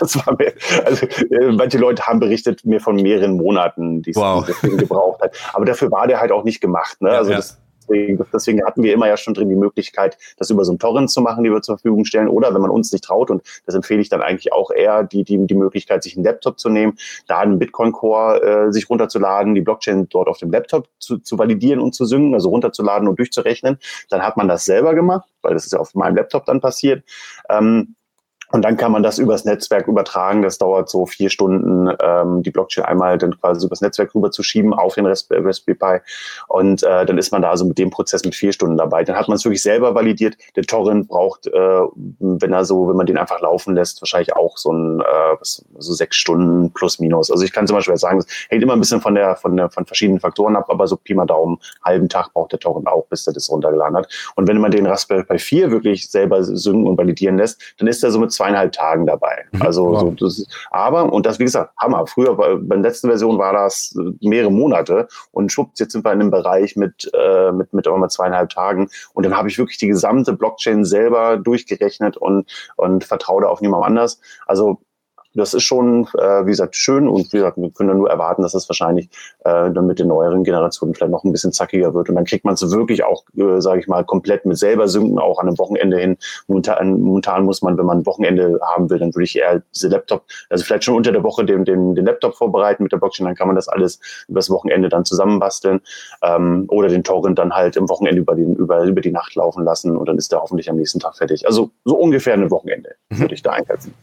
S3: das war mir, also äh, manche Leute haben berichtet mir von mehreren Monaten, die es wow. gebraucht hat. Aber dafür war der halt auch nicht gemacht. Ne? Ja, also ja. das Deswegen, deswegen hatten wir immer ja schon drin die Möglichkeit, das über so ein Torrent zu machen, die wir zur Verfügung stellen. Oder wenn man uns nicht traut, und das empfehle ich dann eigentlich auch eher, die, die, die Möglichkeit, sich einen Laptop zu nehmen, da einen Bitcoin-Core äh, sich runterzuladen, die Blockchain dort auf dem Laptop zu, zu validieren und zu synken, also runterzuladen und durchzurechnen. Dann hat man das selber gemacht, weil das ist ja auf meinem Laptop dann passiert. Ähm, und dann kann man das übers Netzwerk übertragen. Das dauert so vier Stunden, ähm, die Blockchain einmal dann quasi übers Netzwerk rüber zu schieben auf den Raspberry Pi. Und äh, dann ist man da also mit dem Prozess mit vier Stunden dabei. Dann hat man es wirklich selber validiert. Der Torrent braucht, äh, wenn er so, wenn man den einfach laufen lässt, wahrscheinlich auch so ein äh, so sechs Stunden plus minus. Also ich kann zum Beispiel sagen, es hängt immer ein bisschen von der von der von verschiedenen Faktoren ab, aber so Pi mal Daumen, halben Tag braucht der Torrent auch, bis er das runtergeladen hat. Und wenn man den Raspberry Pi 4 wirklich selber synken und validieren lässt, dann ist er so mit zwei zweieinhalb Tagen dabei. Mhm. Also, wow. so, das, aber, und das, wie gesagt, Hammer. Früher, bei, bei der letzten Version war das mehrere Monate und schwupps, jetzt sind wir in einem Bereich mit, äh, mit, mit immer zweieinhalb Tagen. Und dann habe ich wirklich die gesamte Blockchain selber durchgerechnet und, und vertraue da auf niemand anders. Also, das ist schon, äh, wie gesagt, schön und wie gesagt, wir können dann nur erwarten, dass es wahrscheinlich äh, dann mit den neueren Generationen vielleicht noch ein bisschen zackiger wird und dann kriegt man es wirklich auch, äh, sage ich mal, komplett mit selber synken, auch an einem Wochenende hin. Momentan, momentan muss man, wenn man ein Wochenende haben will, dann würde ich eher diese Laptop, also vielleicht schon unter der Woche den, den, den Laptop vorbereiten mit der Blockchain, dann kann man das alles übers Wochenende dann zusammenbasteln ähm, oder den Torrent dann halt im Wochenende über, den, über, über die Nacht laufen lassen und dann ist der hoffentlich am nächsten Tag fertig. Also so ungefähr ein Wochenende mhm. würde ich da einsetzen.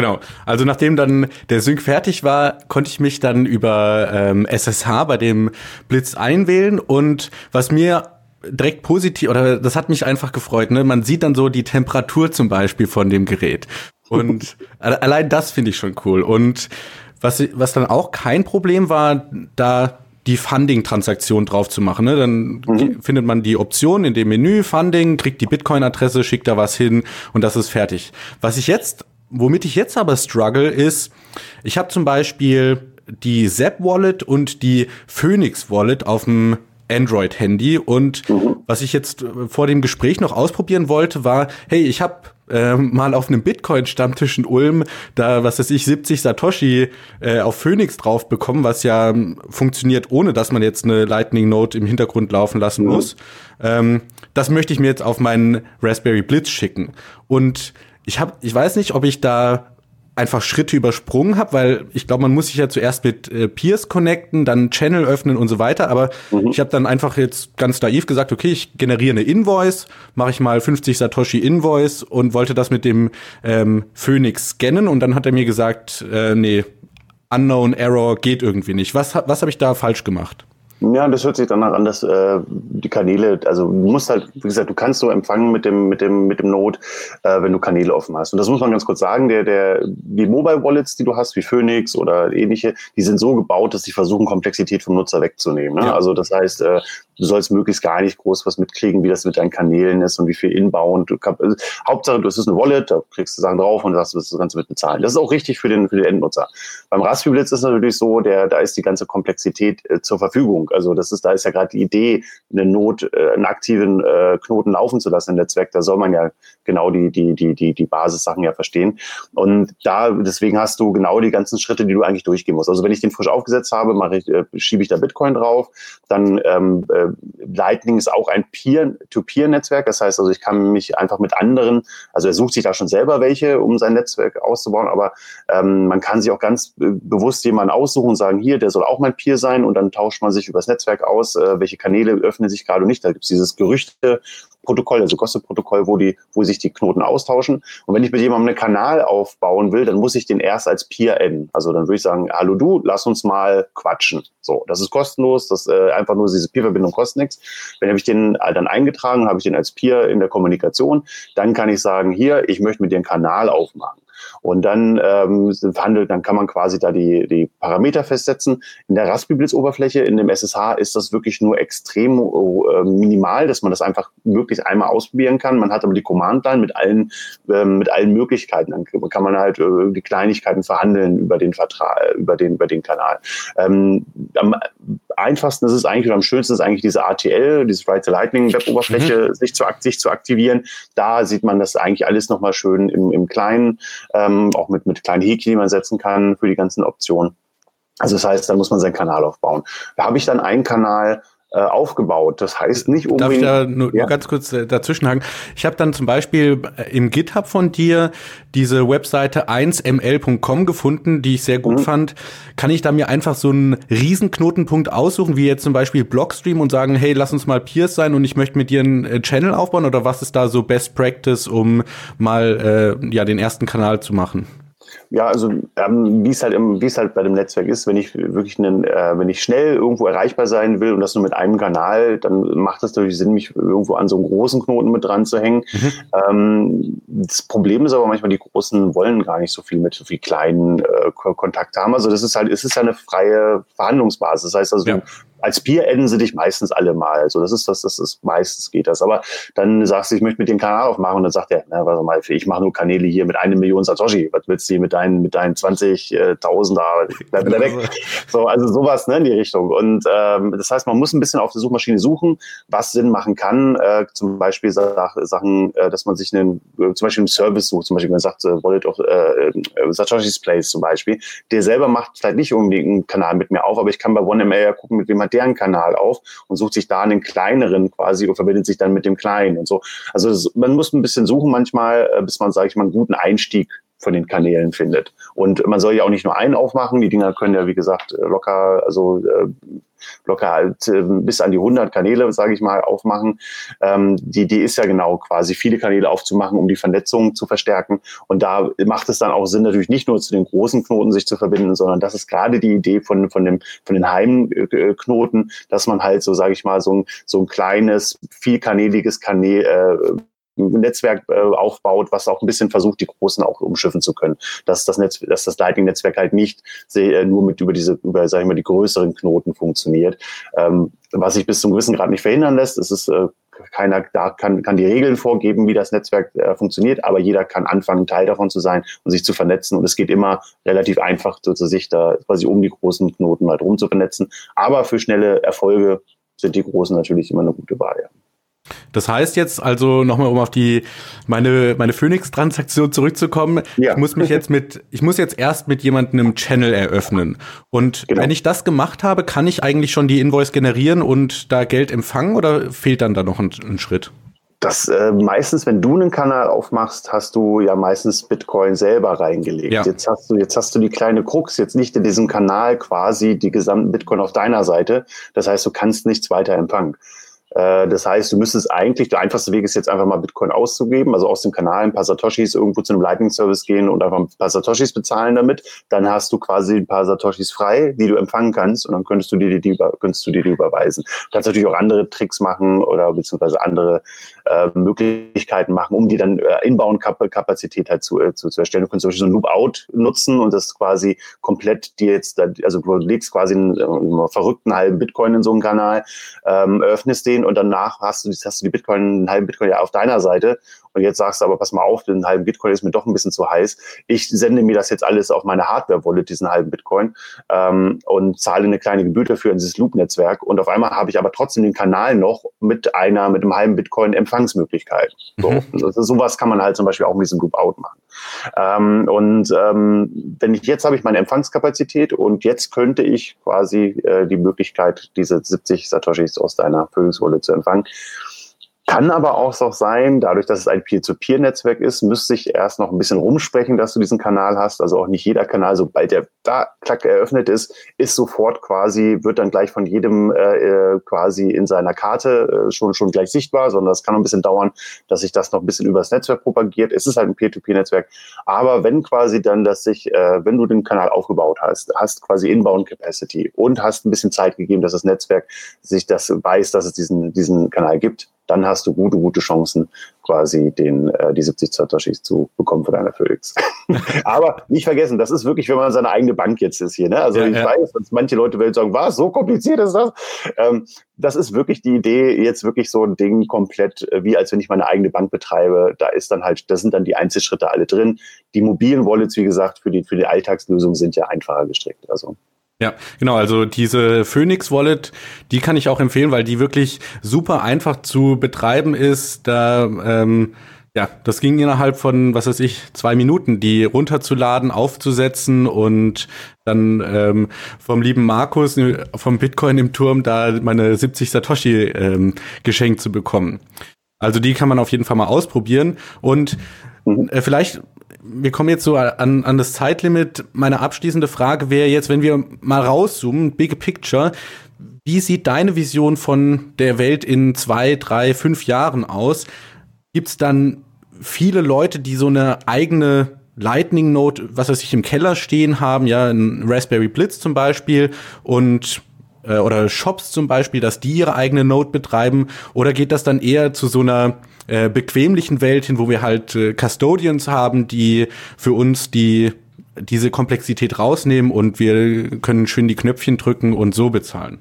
S1: Genau. Also nachdem dann der Sync fertig war, konnte ich mich dann über ähm, SSH bei dem Blitz einwählen und was mir direkt positiv oder das hat mich einfach gefreut. Ne? Man sieht dann so die Temperatur zum Beispiel von dem Gerät und [laughs] allein das finde ich schon cool. Und was was dann auch kein Problem war, da die Funding-Transaktion drauf zu machen. Ne? Dann mhm. findet man die Option in dem Menü Funding, kriegt die Bitcoin-Adresse, schickt da was hin und das ist fertig. Was ich jetzt Womit ich jetzt aber struggle ist, ich habe zum Beispiel die Zap Wallet und die Phoenix Wallet auf dem Android-Handy und was ich jetzt vor dem Gespräch noch ausprobieren wollte, war, hey, ich habe äh, mal auf einem Bitcoin-Stammtisch in Ulm da, was weiß ich, 70 Satoshi äh, auf Phoenix drauf bekommen, was ja ähm, funktioniert, ohne dass man jetzt eine Lightning Note im Hintergrund laufen lassen mhm. muss. Ähm, das möchte ich mir jetzt auf meinen Raspberry Blitz schicken. Und ich habe, ich weiß nicht, ob ich da einfach Schritte übersprungen habe, weil ich glaube, man muss sich ja zuerst mit äh, Peers connecten, dann Channel öffnen und so weiter. Aber mhm. ich habe dann einfach jetzt ganz naiv gesagt, okay, ich generiere eine Invoice, mache ich mal 50 Satoshi Invoice und wollte das mit dem ähm, Phoenix scannen und dann hat er mir gesagt, äh, nee, Unknown Error geht irgendwie nicht. Was, was habe ich da falsch gemacht?
S3: Ja, das hört sich danach an, dass äh, die Kanäle, also du musst halt, wie gesagt, du kannst so empfangen mit dem mit dem mit dem Node, äh, wenn du Kanäle offen hast. Und das muss man ganz kurz sagen, der der die Mobile Wallets, die du hast, wie Phoenix oder ähnliche, die sind so gebaut, dass sie versuchen Komplexität vom Nutzer wegzunehmen. Ne? Ja. Also das heißt, äh, du sollst möglichst gar nicht groß was mitkriegen, wie das mit deinen Kanälen ist und wie viel Inbound. Du kann, also, Hauptsache, das ist eine Wallet, da kriegst du Sachen drauf und sagst, du das Ganze mit bezahlen. Das ist auch richtig für den, für den Endnutzer. Beim Raspberry Blitz ist natürlich so, der, da ist die ganze Komplexität äh, zur Verfügung. Also das ist, da ist ja gerade die Idee, eine Not, äh, einen aktiven äh, Knoten laufen zu lassen im Netzwerk. Da soll man ja genau die, die, die, die, die Basissachen ja verstehen. Und da, deswegen hast du genau die ganzen Schritte, die du eigentlich durchgehen musst. Also wenn ich den frisch aufgesetzt habe, mache ich, äh, schiebe ich da Bitcoin drauf, dann ähm, äh, Lightning ist auch ein Peer-to-Peer-Netzwerk. Das heißt also, ich kann mich einfach mit anderen, also er sucht sich da schon selber welche, um sein Netzwerk auszubauen, aber ähm, man kann sich auch ganz bewusst jemanden aussuchen und sagen, hier, der soll auch mein Peer sein und dann tauscht man sich übers Netzwerk aus, äh, welche Kanäle öffnen sich gerade nicht. Da gibt es dieses Gerüchte, Protokoll, also Gossip-Protokoll, wo die, wo sich die Knoten austauschen. Und wenn ich mit jemandem einen Kanal aufbauen will, dann muss ich den erst als Peer adden. Also dann würde ich sagen, hallo du, lass uns mal quatschen. So, das ist kostenlos, das äh, einfach nur diese Peer-Verbindung kostet nichts. Wenn habe ich den äh, dann eingetragen, habe ich den als Peer in der Kommunikation, dann kann ich sagen, hier, ich möchte mit dir einen Kanal aufmachen. Und dann ähm, verhandelt, dann kann man quasi da die, die Parameter festsetzen. In der Raspberry-Blitz-Oberfläche, in dem SSH ist das wirklich nur extrem äh, minimal, dass man das einfach wirklich einmal ausprobieren kann. Man hat aber die Command-Line mit allen, äh, mit allen Möglichkeiten. Dann kann man halt äh, die Kleinigkeiten verhandeln über den Vertrag, über den, über den Kanal. Ähm, am einfachsten ist es eigentlich oder am schönsten ist eigentlich diese ATL, diese Write the Lightning Web-Oberfläche, mhm. sich, zu, sich zu aktivieren. Da sieht man das eigentlich alles nochmal schön im, im Kleinen, ähm, auch mit, mit kleinen Häkchen, die man setzen kann für die ganzen Optionen. Also das heißt, da muss man seinen Kanal aufbauen. Da habe ich dann einen Kanal äh, aufgebaut. Das heißt nicht
S1: unbedingt. Darf ich da nur, ja? nur ganz kurz äh, dazwischenhaken? Ich habe dann zum Beispiel äh, im GitHub von dir diese Webseite 1ml.com gefunden, die ich sehr gut mhm. fand. Kann ich da mir einfach so einen Riesenknotenpunkt aussuchen, wie jetzt zum Beispiel Blockstream und sagen, hey, lass uns mal Peers sein und ich möchte mit dir einen Channel aufbauen? Oder was ist da so Best Practice, um mal äh, ja den ersten Kanal zu machen?
S3: Ja, also ähm, wie es halt im, wie es halt bei dem Netzwerk ist, wenn ich wirklich einen, äh, wenn ich schnell irgendwo erreichbar sein will und das nur mit einem Kanal, dann macht es natürlich Sinn, mich irgendwo an so einen großen Knoten mit dran zu hängen. Mhm. Ähm, das Problem ist aber manchmal, die Großen wollen gar nicht so viel mit so viel kleinen äh, Kontakt haben. Also das ist halt, es ist ja eine freie Verhandlungsbasis. Das heißt also, ja als Bier enden sie dich meistens alle mal. So, das ist das, das ist meistens geht das. Aber dann sagst du, ich möchte mit dem Kanal aufmachen und dann sagt er, na, warte mal, ich mache nur Kanäle hier mit einer Million Satoshi. Was willst du hier mit deinen, mit deinen 20.000 da? Bleib wieder weg. [laughs] So, also sowas, ne, in die Richtung. Und ähm, das heißt, man muss ein bisschen auf der Suchmaschine suchen, was Sinn machen kann. Äh, zum Beispiel Sachen, äh, dass man sich einen, äh, zum Beispiel einen Service sucht, zum Beispiel, man sagt, äh, Wallet of äh, äh, Satoshi's Place zum Beispiel. Der selber macht vielleicht nicht unbedingt einen Kanal mit mir auf, aber ich kann bei OneML ja gucken, mit wem hat deren Kanal auf und sucht sich da einen kleineren quasi und verbindet sich dann mit dem kleinen und so. Also man muss ein bisschen suchen manchmal, äh, bis man, sage ich mal, einen guten Einstieg von den Kanälen findet. Und man soll ja auch nicht nur einen aufmachen. Die Dinger können ja, wie gesagt, äh, locker, also äh, locker halt äh, bis an die 100 Kanäle, sage ich mal, aufmachen. Ähm, die Idee ist ja genau quasi viele Kanäle aufzumachen, um die Vernetzung zu verstärken. Und da macht es dann auch Sinn, natürlich nicht nur zu den großen Knoten sich zu verbinden, sondern das ist gerade die Idee von, von, dem, von den Heimknoten, dass man halt so, sage ich mal, so ein, so ein kleines, vielkanäliges Kanäl, äh, Netzwerk äh, aufbaut, was auch ein bisschen versucht, die Großen auch umschiffen zu können. Dass das Netz, dass das Lightning-Netzwerk halt nicht äh, nur mit über diese, über, sag ich mal, die größeren Knoten funktioniert. Ähm, was sich bis zum gewissen Grad nicht verhindern lässt, ist es äh, keiner da kann, kann die Regeln vorgeben, wie das Netzwerk äh, funktioniert, aber jeder kann anfangen, Teil davon zu sein und sich zu vernetzen. Und es geht immer relativ einfach, so, sich da quasi um die großen Knoten halt rum zu vernetzen. Aber für schnelle Erfolge sind die großen natürlich immer eine gute Wahl. Ja.
S1: Das heißt jetzt also nochmal, um auf die meine meine Phoenix-Transaktion zurückzukommen. Ja. Ich muss mich jetzt mit ich muss jetzt erst mit jemandem einen Channel eröffnen. Und genau. wenn ich das gemacht habe, kann ich eigentlich schon die Invoice generieren und da Geld empfangen oder fehlt dann da noch ein, ein Schritt?
S3: Das äh, meistens, wenn du einen Kanal aufmachst, hast du ja meistens Bitcoin selber reingelegt. Ja. Jetzt hast du, jetzt hast du die kleine Krux, jetzt nicht in diesem Kanal quasi die gesamten Bitcoin auf deiner Seite. Das heißt, du kannst nichts weiter empfangen. Äh, das heißt, du müsstest eigentlich, der einfachste Weg ist jetzt einfach mal Bitcoin auszugeben, also aus dem Kanal ein paar Satoshis irgendwo zu einem Lightning-Service gehen und einfach ein paar Satoshis bezahlen damit. Dann hast du quasi ein paar Satoshis frei, die du empfangen kannst und dann könntest du dir die, könntest du dir die überweisen. Du kannst natürlich auch andere Tricks machen oder beziehungsweise andere äh, Möglichkeiten machen, um die dann äh, Inbound-Kapazität halt zu, äh, zu, zu erstellen. Du kannst zum Beispiel so ein Loop-Out nutzen und das quasi komplett dir jetzt, also du legst quasi einen, einen verrückten halben Bitcoin in so einen Kanal, ähm, öffnest den und danach hast du, hast du die Bitcoin, einen halben Bitcoin ja auf deiner Seite und jetzt sagst du aber, pass mal auf, den halben Bitcoin ist mir doch ein bisschen zu heiß. Ich sende mir das jetzt alles auf meine Hardware-Wallet, diesen halben Bitcoin, ähm, und zahle eine kleine Gebühr dafür in dieses Loop-Netzwerk. Und auf einmal habe ich aber trotzdem den Kanal noch mit einer, mit einem halben Bitcoin Empfangsmöglichkeit. So, mhm. also sowas kann man halt zum Beispiel auch mit diesem Loop-Out machen. Ähm, und ähm, wenn ich jetzt habe ich meine Empfangskapazität und jetzt könnte ich quasi äh, die Möglichkeit, diese 70 Satoshis aus deiner Wallet zu empfangen. Kann aber auch so sein, dadurch, dass es ein Peer-to-Peer-Netzwerk ist, müsste ich erst noch ein bisschen rumsprechen, dass du diesen Kanal hast. Also auch nicht jeder Kanal, sobald der da klack eröffnet ist, ist sofort quasi, wird dann gleich von jedem äh, äh, quasi in seiner Karte äh, schon, schon gleich sichtbar, sondern es kann ein bisschen dauern, dass sich das noch ein bisschen übers Netzwerk propagiert. Es ist halt ein Peer-to-Peer-Netzwerk. Aber wenn quasi dann, dass sich, äh, wenn du den Kanal aufgebaut hast, hast quasi Inbound Capacity und hast ein bisschen Zeit gegeben, dass das Netzwerk sich das weiß, dass es diesen, diesen Kanal gibt, dann hast du gute, gute Chancen, quasi den, äh, die 70 Satoshis zu bekommen für deine Phoenix. [laughs] Aber nicht vergessen, das ist wirklich, wenn man seine eigene Bank jetzt ist hier. Ne? Also ja, ich ja. weiß, dass manche Leute werden sagen, was, so kompliziert ist das? Ähm, das ist wirklich die Idee, jetzt wirklich so ein Ding komplett, äh, wie als wenn ich meine eigene Bank betreibe. Da ist dann halt, da sind dann die Einzelschritte alle drin. Die mobilen Wallets, wie gesagt, für die, für die Alltagslösung sind ja einfacher gestrickt. Also
S1: ja, genau. Also diese Phoenix Wallet, die kann ich auch empfehlen, weil die wirklich super einfach zu betreiben ist. Da ähm, ja, das ging innerhalb von, was weiß ich, zwei Minuten, die runterzuladen, aufzusetzen und dann ähm, vom lieben Markus äh, vom Bitcoin im Turm da meine 70 Satoshi ähm, geschenkt zu bekommen. Also die kann man auf jeden Fall mal ausprobieren und mhm. äh, vielleicht wir kommen jetzt so an, an das Zeitlimit. Meine abschließende Frage wäre jetzt, wenn wir mal rauszoomen, Big Picture, wie sieht deine Vision von der Welt in zwei, drei, fünf Jahren aus? Gibt es dann viele Leute, die so eine eigene Lightning Note, was weiß ich, im Keller stehen haben, ja, ein Raspberry Blitz zum Beispiel und äh, oder Shops zum Beispiel, dass die ihre eigene Note betreiben? Oder geht das dann eher zu so einer äh, bequemlichen Welt hin, wo wir halt äh, Custodians haben, die für uns die diese Komplexität rausnehmen und wir können schön die Knöpfchen drücken und so bezahlen?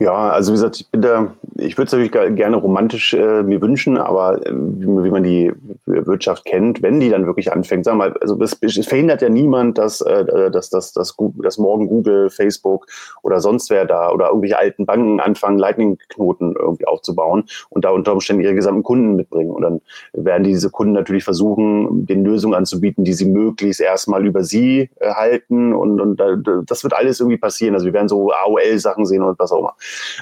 S3: Ja, also wie gesagt, ich bin da, ich würde es natürlich gerne romantisch äh, mir wünschen, aber äh, wie, man die Wirtschaft kennt, wenn die dann wirklich anfängt, sagen wir mal, also es, es verhindert ja niemand, dass, äh, dass, dass, dass, dass morgen Google, Facebook oder sonst wer da oder irgendwelche alten Banken anfangen, Lightning-Knoten irgendwie aufzubauen und da unter Umständen ihre gesamten Kunden mitbringen. Und dann werden diese Kunden natürlich versuchen, den Lösungen anzubieten, die sie möglichst erstmal über sie äh, halten und, und das wird alles irgendwie passieren. Also wir werden so AOL-Sachen sehen und was auch immer.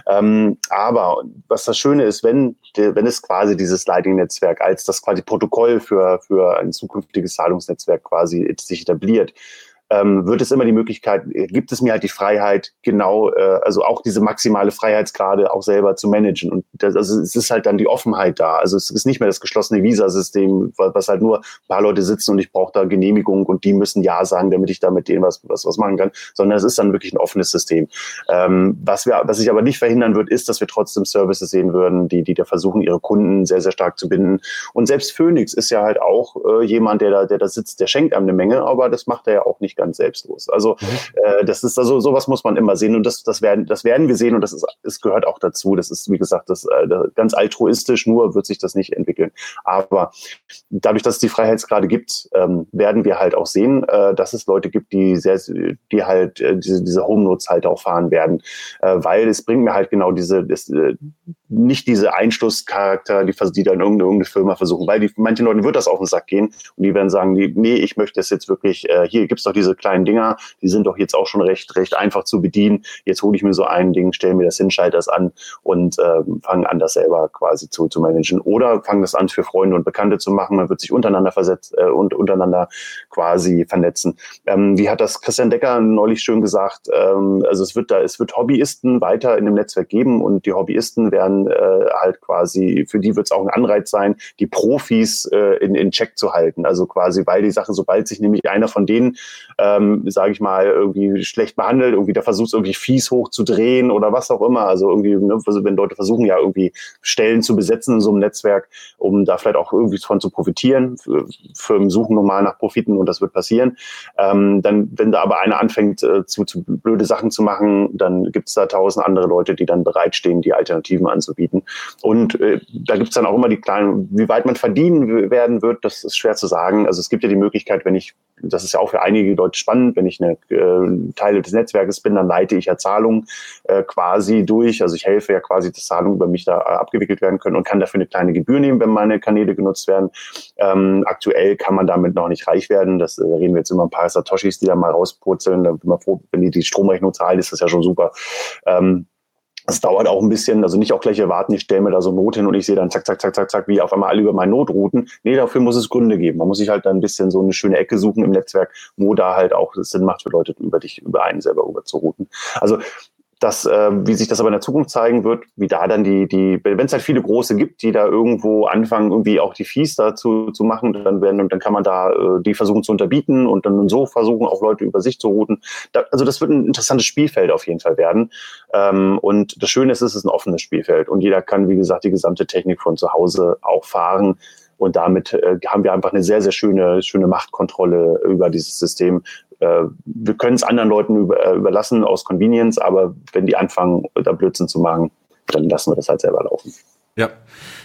S3: Ähm, aber was das Schöne ist, wenn, wenn es quasi dieses Lightning-Netzwerk als das quasi Protokoll für, für ein zukünftiges Zahlungsnetzwerk quasi sich etabliert, ähm, wird es immer die Möglichkeit, äh, gibt es mir halt die Freiheit, genau, äh, also auch diese maximale Freiheitsgrade auch selber zu managen. Und das, also es ist halt dann die Offenheit da. Also es ist nicht mehr das geschlossene Visasystem, was halt nur ein paar Leute sitzen und ich brauche da Genehmigung und die müssen Ja sagen, damit ich da mit denen was, was, was machen kann, sondern es ist dann wirklich ein offenes System. Ähm, was wir, was sich aber nicht verhindern wird, ist, dass wir trotzdem Services sehen würden, die, die da versuchen, ihre Kunden sehr, sehr stark zu binden. Und selbst Phoenix ist ja halt auch äh, jemand, der da, der da sitzt, der schenkt einem eine Menge, aber das macht er ja auch nicht ganz selbstlos. Also mhm. äh, das ist also sowas muss man immer sehen und das das werden das werden wir sehen und das ist es gehört auch dazu. Das ist wie gesagt das äh, ganz altruistisch. Nur wird sich das nicht entwickeln. Aber dadurch, dass es die Freiheitsgrade gibt, ähm, werden wir halt auch sehen, äh, dass es Leute gibt, die sehr die halt äh, diese diese Home Notes halt auch fahren werden, äh, weil es bringt mir halt genau diese das, äh, nicht diese Einschlusscharakter, die, die dann irgendeine, irgendeine Firma versuchen, weil die, manchen Leuten wird das auf den Sack gehen und die werden sagen, nee, ich möchte es jetzt wirklich, äh, hier gibt's doch diese kleinen Dinger, die sind doch jetzt auch schon recht, recht einfach zu bedienen. Jetzt hole ich mir so ein Ding, stelle mir das hin, schalte das an und äh, fange an, das selber quasi zu, zu managen. Oder fange das an, für Freunde und Bekannte zu machen. Man wird sich untereinander versetzt äh, und untereinander quasi vernetzen. Ähm, wie hat das Christian Decker neulich schön gesagt? Ähm, also es wird da, es wird Hobbyisten weiter in dem Netzwerk geben und die Hobbyisten werden äh, halt quasi, für die wird es auch ein Anreiz sein, die Profis äh, in, in Check zu halten. Also quasi, weil die Sache, sobald sich nämlich einer von denen ähm, sage ich mal, irgendwie schlecht behandelt, irgendwie der versucht irgendwie fies hochzudrehen oder was auch immer. Also irgendwie, ne, also wenn Leute versuchen ja irgendwie Stellen zu besetzen in so einem Netzwerk, um da vielleicht auch irgendwie von zu profitieren. Firmen suchen normal nach Profiten und das wird passieren. Ähm, dann, wenn da aber einer anfängt, äh, zu, zu blöde Sachen zu machen, dann gibt es da tausend andere Leute, die dann bereitstehen, die Alternativen anzubieten. Und äh, da gibt es dann auch immer die kleinen, wie weit man verdienen werden wird, das ist schwer zu sagen. Also es gibt ja die Möglichkeit, wenn ich, das ist ja auch für einige Leute spannend, wenn ich eine äh, Teile des Netzwerkes bin, dann leite ich ja Zahlungen äh, quasi durch. Also ich helfe ja quasi, dass Zahlungen über mich da äh, abgewickelt werden können und kann dafür eine kleine Gebühr nehmen, wenn meine Kanäle genutzt werden. Ähm, aktuell kann man damit noch nicht reich werden. Das äh, reden wir jetzt immer ein paar Satoshis, die da mal rauspurzeln. Da bin man froh, wenn die die Stromrechnung zahlen, ist das ja schon super. Ähm, das dauert auch ein bisschen, also nicht auch gleich erwarten, ich stelle mir da so Not hin und ich sehe dann zack, zack, zack, zack, zack, wie auf einmal alle über meine Notrouten. Nee, dafür muss es Gründe geben. Man muss sich halt dann ein bisschen so eine schöne Ecke suchen im Netzwerk, wo da halt auch es Sinn macht für Leute, über dich, über einen selber rüber zu routen. Also das, äh, wie sich das aber in der Zukunft zeigen wird, wie da dann die, die, wenn es halt viele große gibt, die da irgendwo anfangen, irgendwie auch die Fees dazu zu machen, dann werden, und dann kann man da äh, die versuchen zu unterbieten und dann so versuchen, auch Leute über sich zu routen. Da, also das wird ein interessantes Spielfeld auf jeden Fall werden. Ähm, und das Schöne ist, es ist ein offenes Spielfeld und jeder kann, wie gesagt, die gesamte Technik von zu Hause auch fahren. Und damit äh, haben wir einfach eine sehr, sehr schöne, schöne Machtkontrolle über dieses System, äh, wir können es anderen Leuten über, äh, überlassen aus Convenience, aber wenn die anfangen, da Blödsinn zu machen, dann lassen wir das halt selber laufen.
S1: Ja.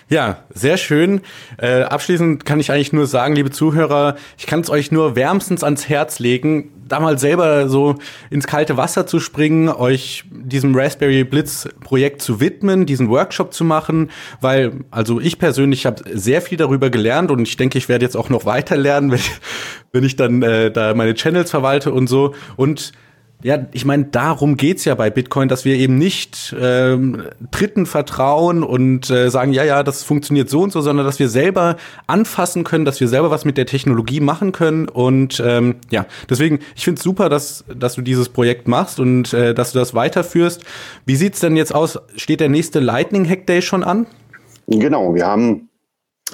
S1: Ja, sehr schön. Äh, abschließend kann ich eigentlich nur sagen, liebe Zuhörer, ich kann es euch nur wärmstens ans Herz legen, da mal selber so ins kalte Wasser zu springen, euch diesem Raspberry Blitz Projekt zu widmen, diesen Workshop zu machen, weil also ich persönlich habe sehr viel darüber gelernt und ich denke, ich werde jetzt auch noch weiter lernen, [laughs] wenn ich, wenn ich dann äh, da meine Channels verwalte und so und ja, ich meine, darum geht's ja bei Bitcoin, dass wir eben nicht ähm, Dritten vertrauen und äh, sagen, ja, ja, das funktioniert so und so, sondern dass wir selber anfassen können, dass wir selber was mit der Technologie machen können. Und ähm, ja, deswegen, ich finde es super, dass, dass du dieses Projekt machst und äh, dass du das weiterführst. Wie sieht's denn jetzt aus? Steht der nächste Lightning Hack Day schon an?
S3: Genau, wir haben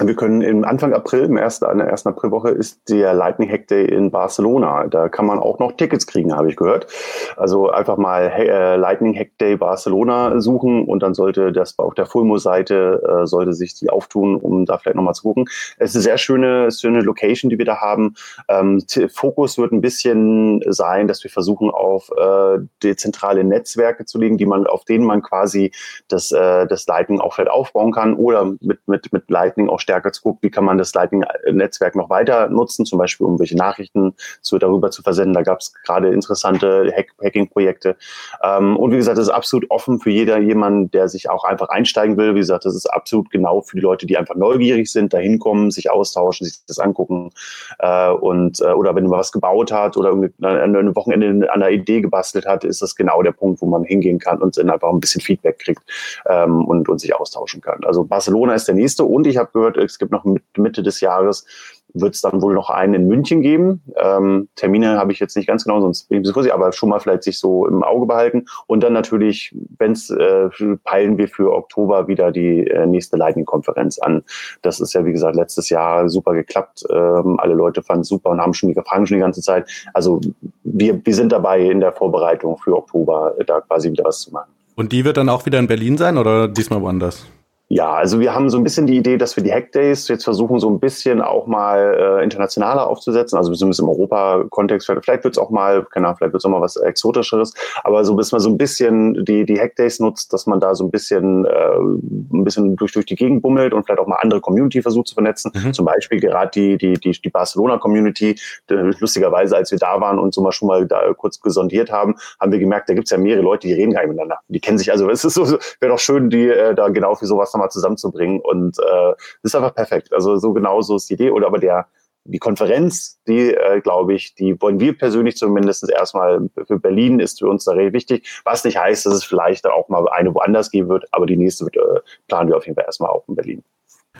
S3: wir können im Anfang April, im ersten, in der ersten Aprilwoche, ist der Lightning Hack Day in Barcelona. Da kann man auch noch Tickets kriegen, habe ich gehört. Also einfach mal äh, Lightning Hack Day Barcelona suchen und dann sollte das auf der Fulmo-Seite äh, sollte sich die auftun, um da vielleicht nochmal zu gucken. Es ist eine sehr schöne, schöne Location, die wir da haben. Ähm, Fokus wird ein bisschen sein, dass wir versuchen, auf äh, dezentrale Netzwerke zu legen, die man, auf denen man quasi das, äh, das Lightning auch vielleicht aufbauen kann oder mit, mit, mit Lightning auch stärker zu gucken, wie kann man das Lightning-Netzwerk noch weiter nutzen, zum Beispiel um welche Nachrichten zu, darüber zu versenden. Da gab es gerade interessante Hack Hacking-Projekte. Ähm, und wie gesagt, das ist absolut offen für jeder, jemanden, der sich auch einfach einsteigen will. Wie gesagt, das ist absolut genau für die Leute, die einfach neugierig sind, da hinkommen, sich austauschen, sich das angucken. Äh, und, äh, oder wenn man was gebaut hat oder ein Wochenende an einer Idee gebastelt hat, ist das genau der Punkt, wo man hingehen kann und dann einfach ein bisschen Feedback kriegt ähm, und, und sich austauschen kann. Also Barcelona ist der nächste und ich habe gehört, es gibt noch Mitte des Jahres wird es dann wohl noch einen in München geben. Ähm, Termine habe ich jetzt nicht ganz genau, sonst bin ich ein bisschen vorsichtig, aber schon mal vielleicht sich so im Auge behalten. Und dann natürlich, wenn es äh, peilen wir für Oktober wieder die äh, nächste Lightning-Konferenz an. Das ist ja, wie gesagt, letztes Jahr super geklappt. Ähm, alle Leute fanden es super und haben schon die Fragen schon die ganze Zeit. Also wir, wir sind dabei in der Vorbereitung für Oktober, da quasi wieder was zu machen.
S1: Und die wird dann auch wieder in Berlin sein oder diesmal woanders?
S3: Ja, also wir haben so ein bisschen die Idee, dass wir die Hackdays jetzt versuchen, so ein bisschen auch mal äh, internationaler aufzusetzen, also zumindest im Europa-Kontext. Vielleicht wird es auch mal, keine Ahnung, vielleicht wird es auch mal was Exotischeres, aber so bis man so ein bisschen die, die Hackdays nutzt, dass man da so ein bisschen, äh, ein bisschen durch, durch die Gegend bummelt und vielleicht auch mal andere Community versucht zu vernetzen. Mhm. Zum Beispiel gerade die, die, die, die Barcelona-Community, lustigerweise, als wir da waren und so mal schon mal da kurz gesondiert haben, haben wir gemerkt, da gibt es ja mehrere Leute, die reden gar nicht miteinander. Die kennen sich, also es ist so, wäre doch schön, die äh, da genau für sowas nochmal zusammenzubringen. Und äh, ist einfach perfekt. Also so genau so ist die Idee. Oder aber der die Konferenz, die, äh, glaube ich, die wollen wir persönlich zumindest erstmal für Berlin ist für uns da recht wichtig. Was nicht heißt, dass es vielleicht auch mal eine woanders geben wird, aber die nächste wird, äh, planen wir auf jeden Fall erstmal auch in Berlin.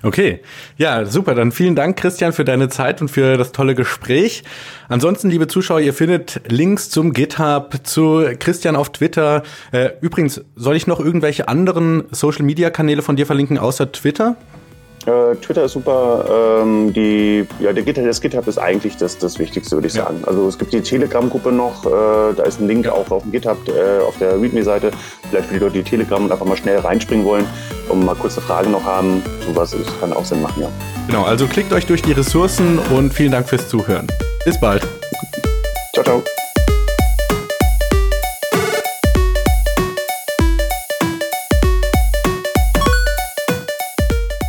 S1: Okay, ja, super. Dann vielen Dank, Christian, für deine Zeit und für das tolle Gespräch. Ansonsten, liebe Zuschauer, ihr findet Links zum GitHub, zu Christian auf Twitter. Äh, übrigens, soll ich noch irgendwelche anderen Social-Media-Kanäle von dir verlinken, außer Twitter?
S3: Äh, Twitter ist super. Ähm, die, ja, der GitHub, das GitHub ist eigentlich das, das Wichtigste, würde ich ja. sagen. Also es gibt die Telegram-Gruppe noch, äh, da ist ein Link ja. auch auf dem GitHub, äh, auf der README-Seite. Vielleicht für die Leute, die Telegram und einfach mal schnell reinspringen wollen und mal kurze Fragen noch haben. Sowas ist, kann auch Sinn machen, ja.
S1: Genau, also klickt euch durch die Ressourcen und vielen Dank fürs Zuhören. Bis bald.
S3: Ciao, ciao.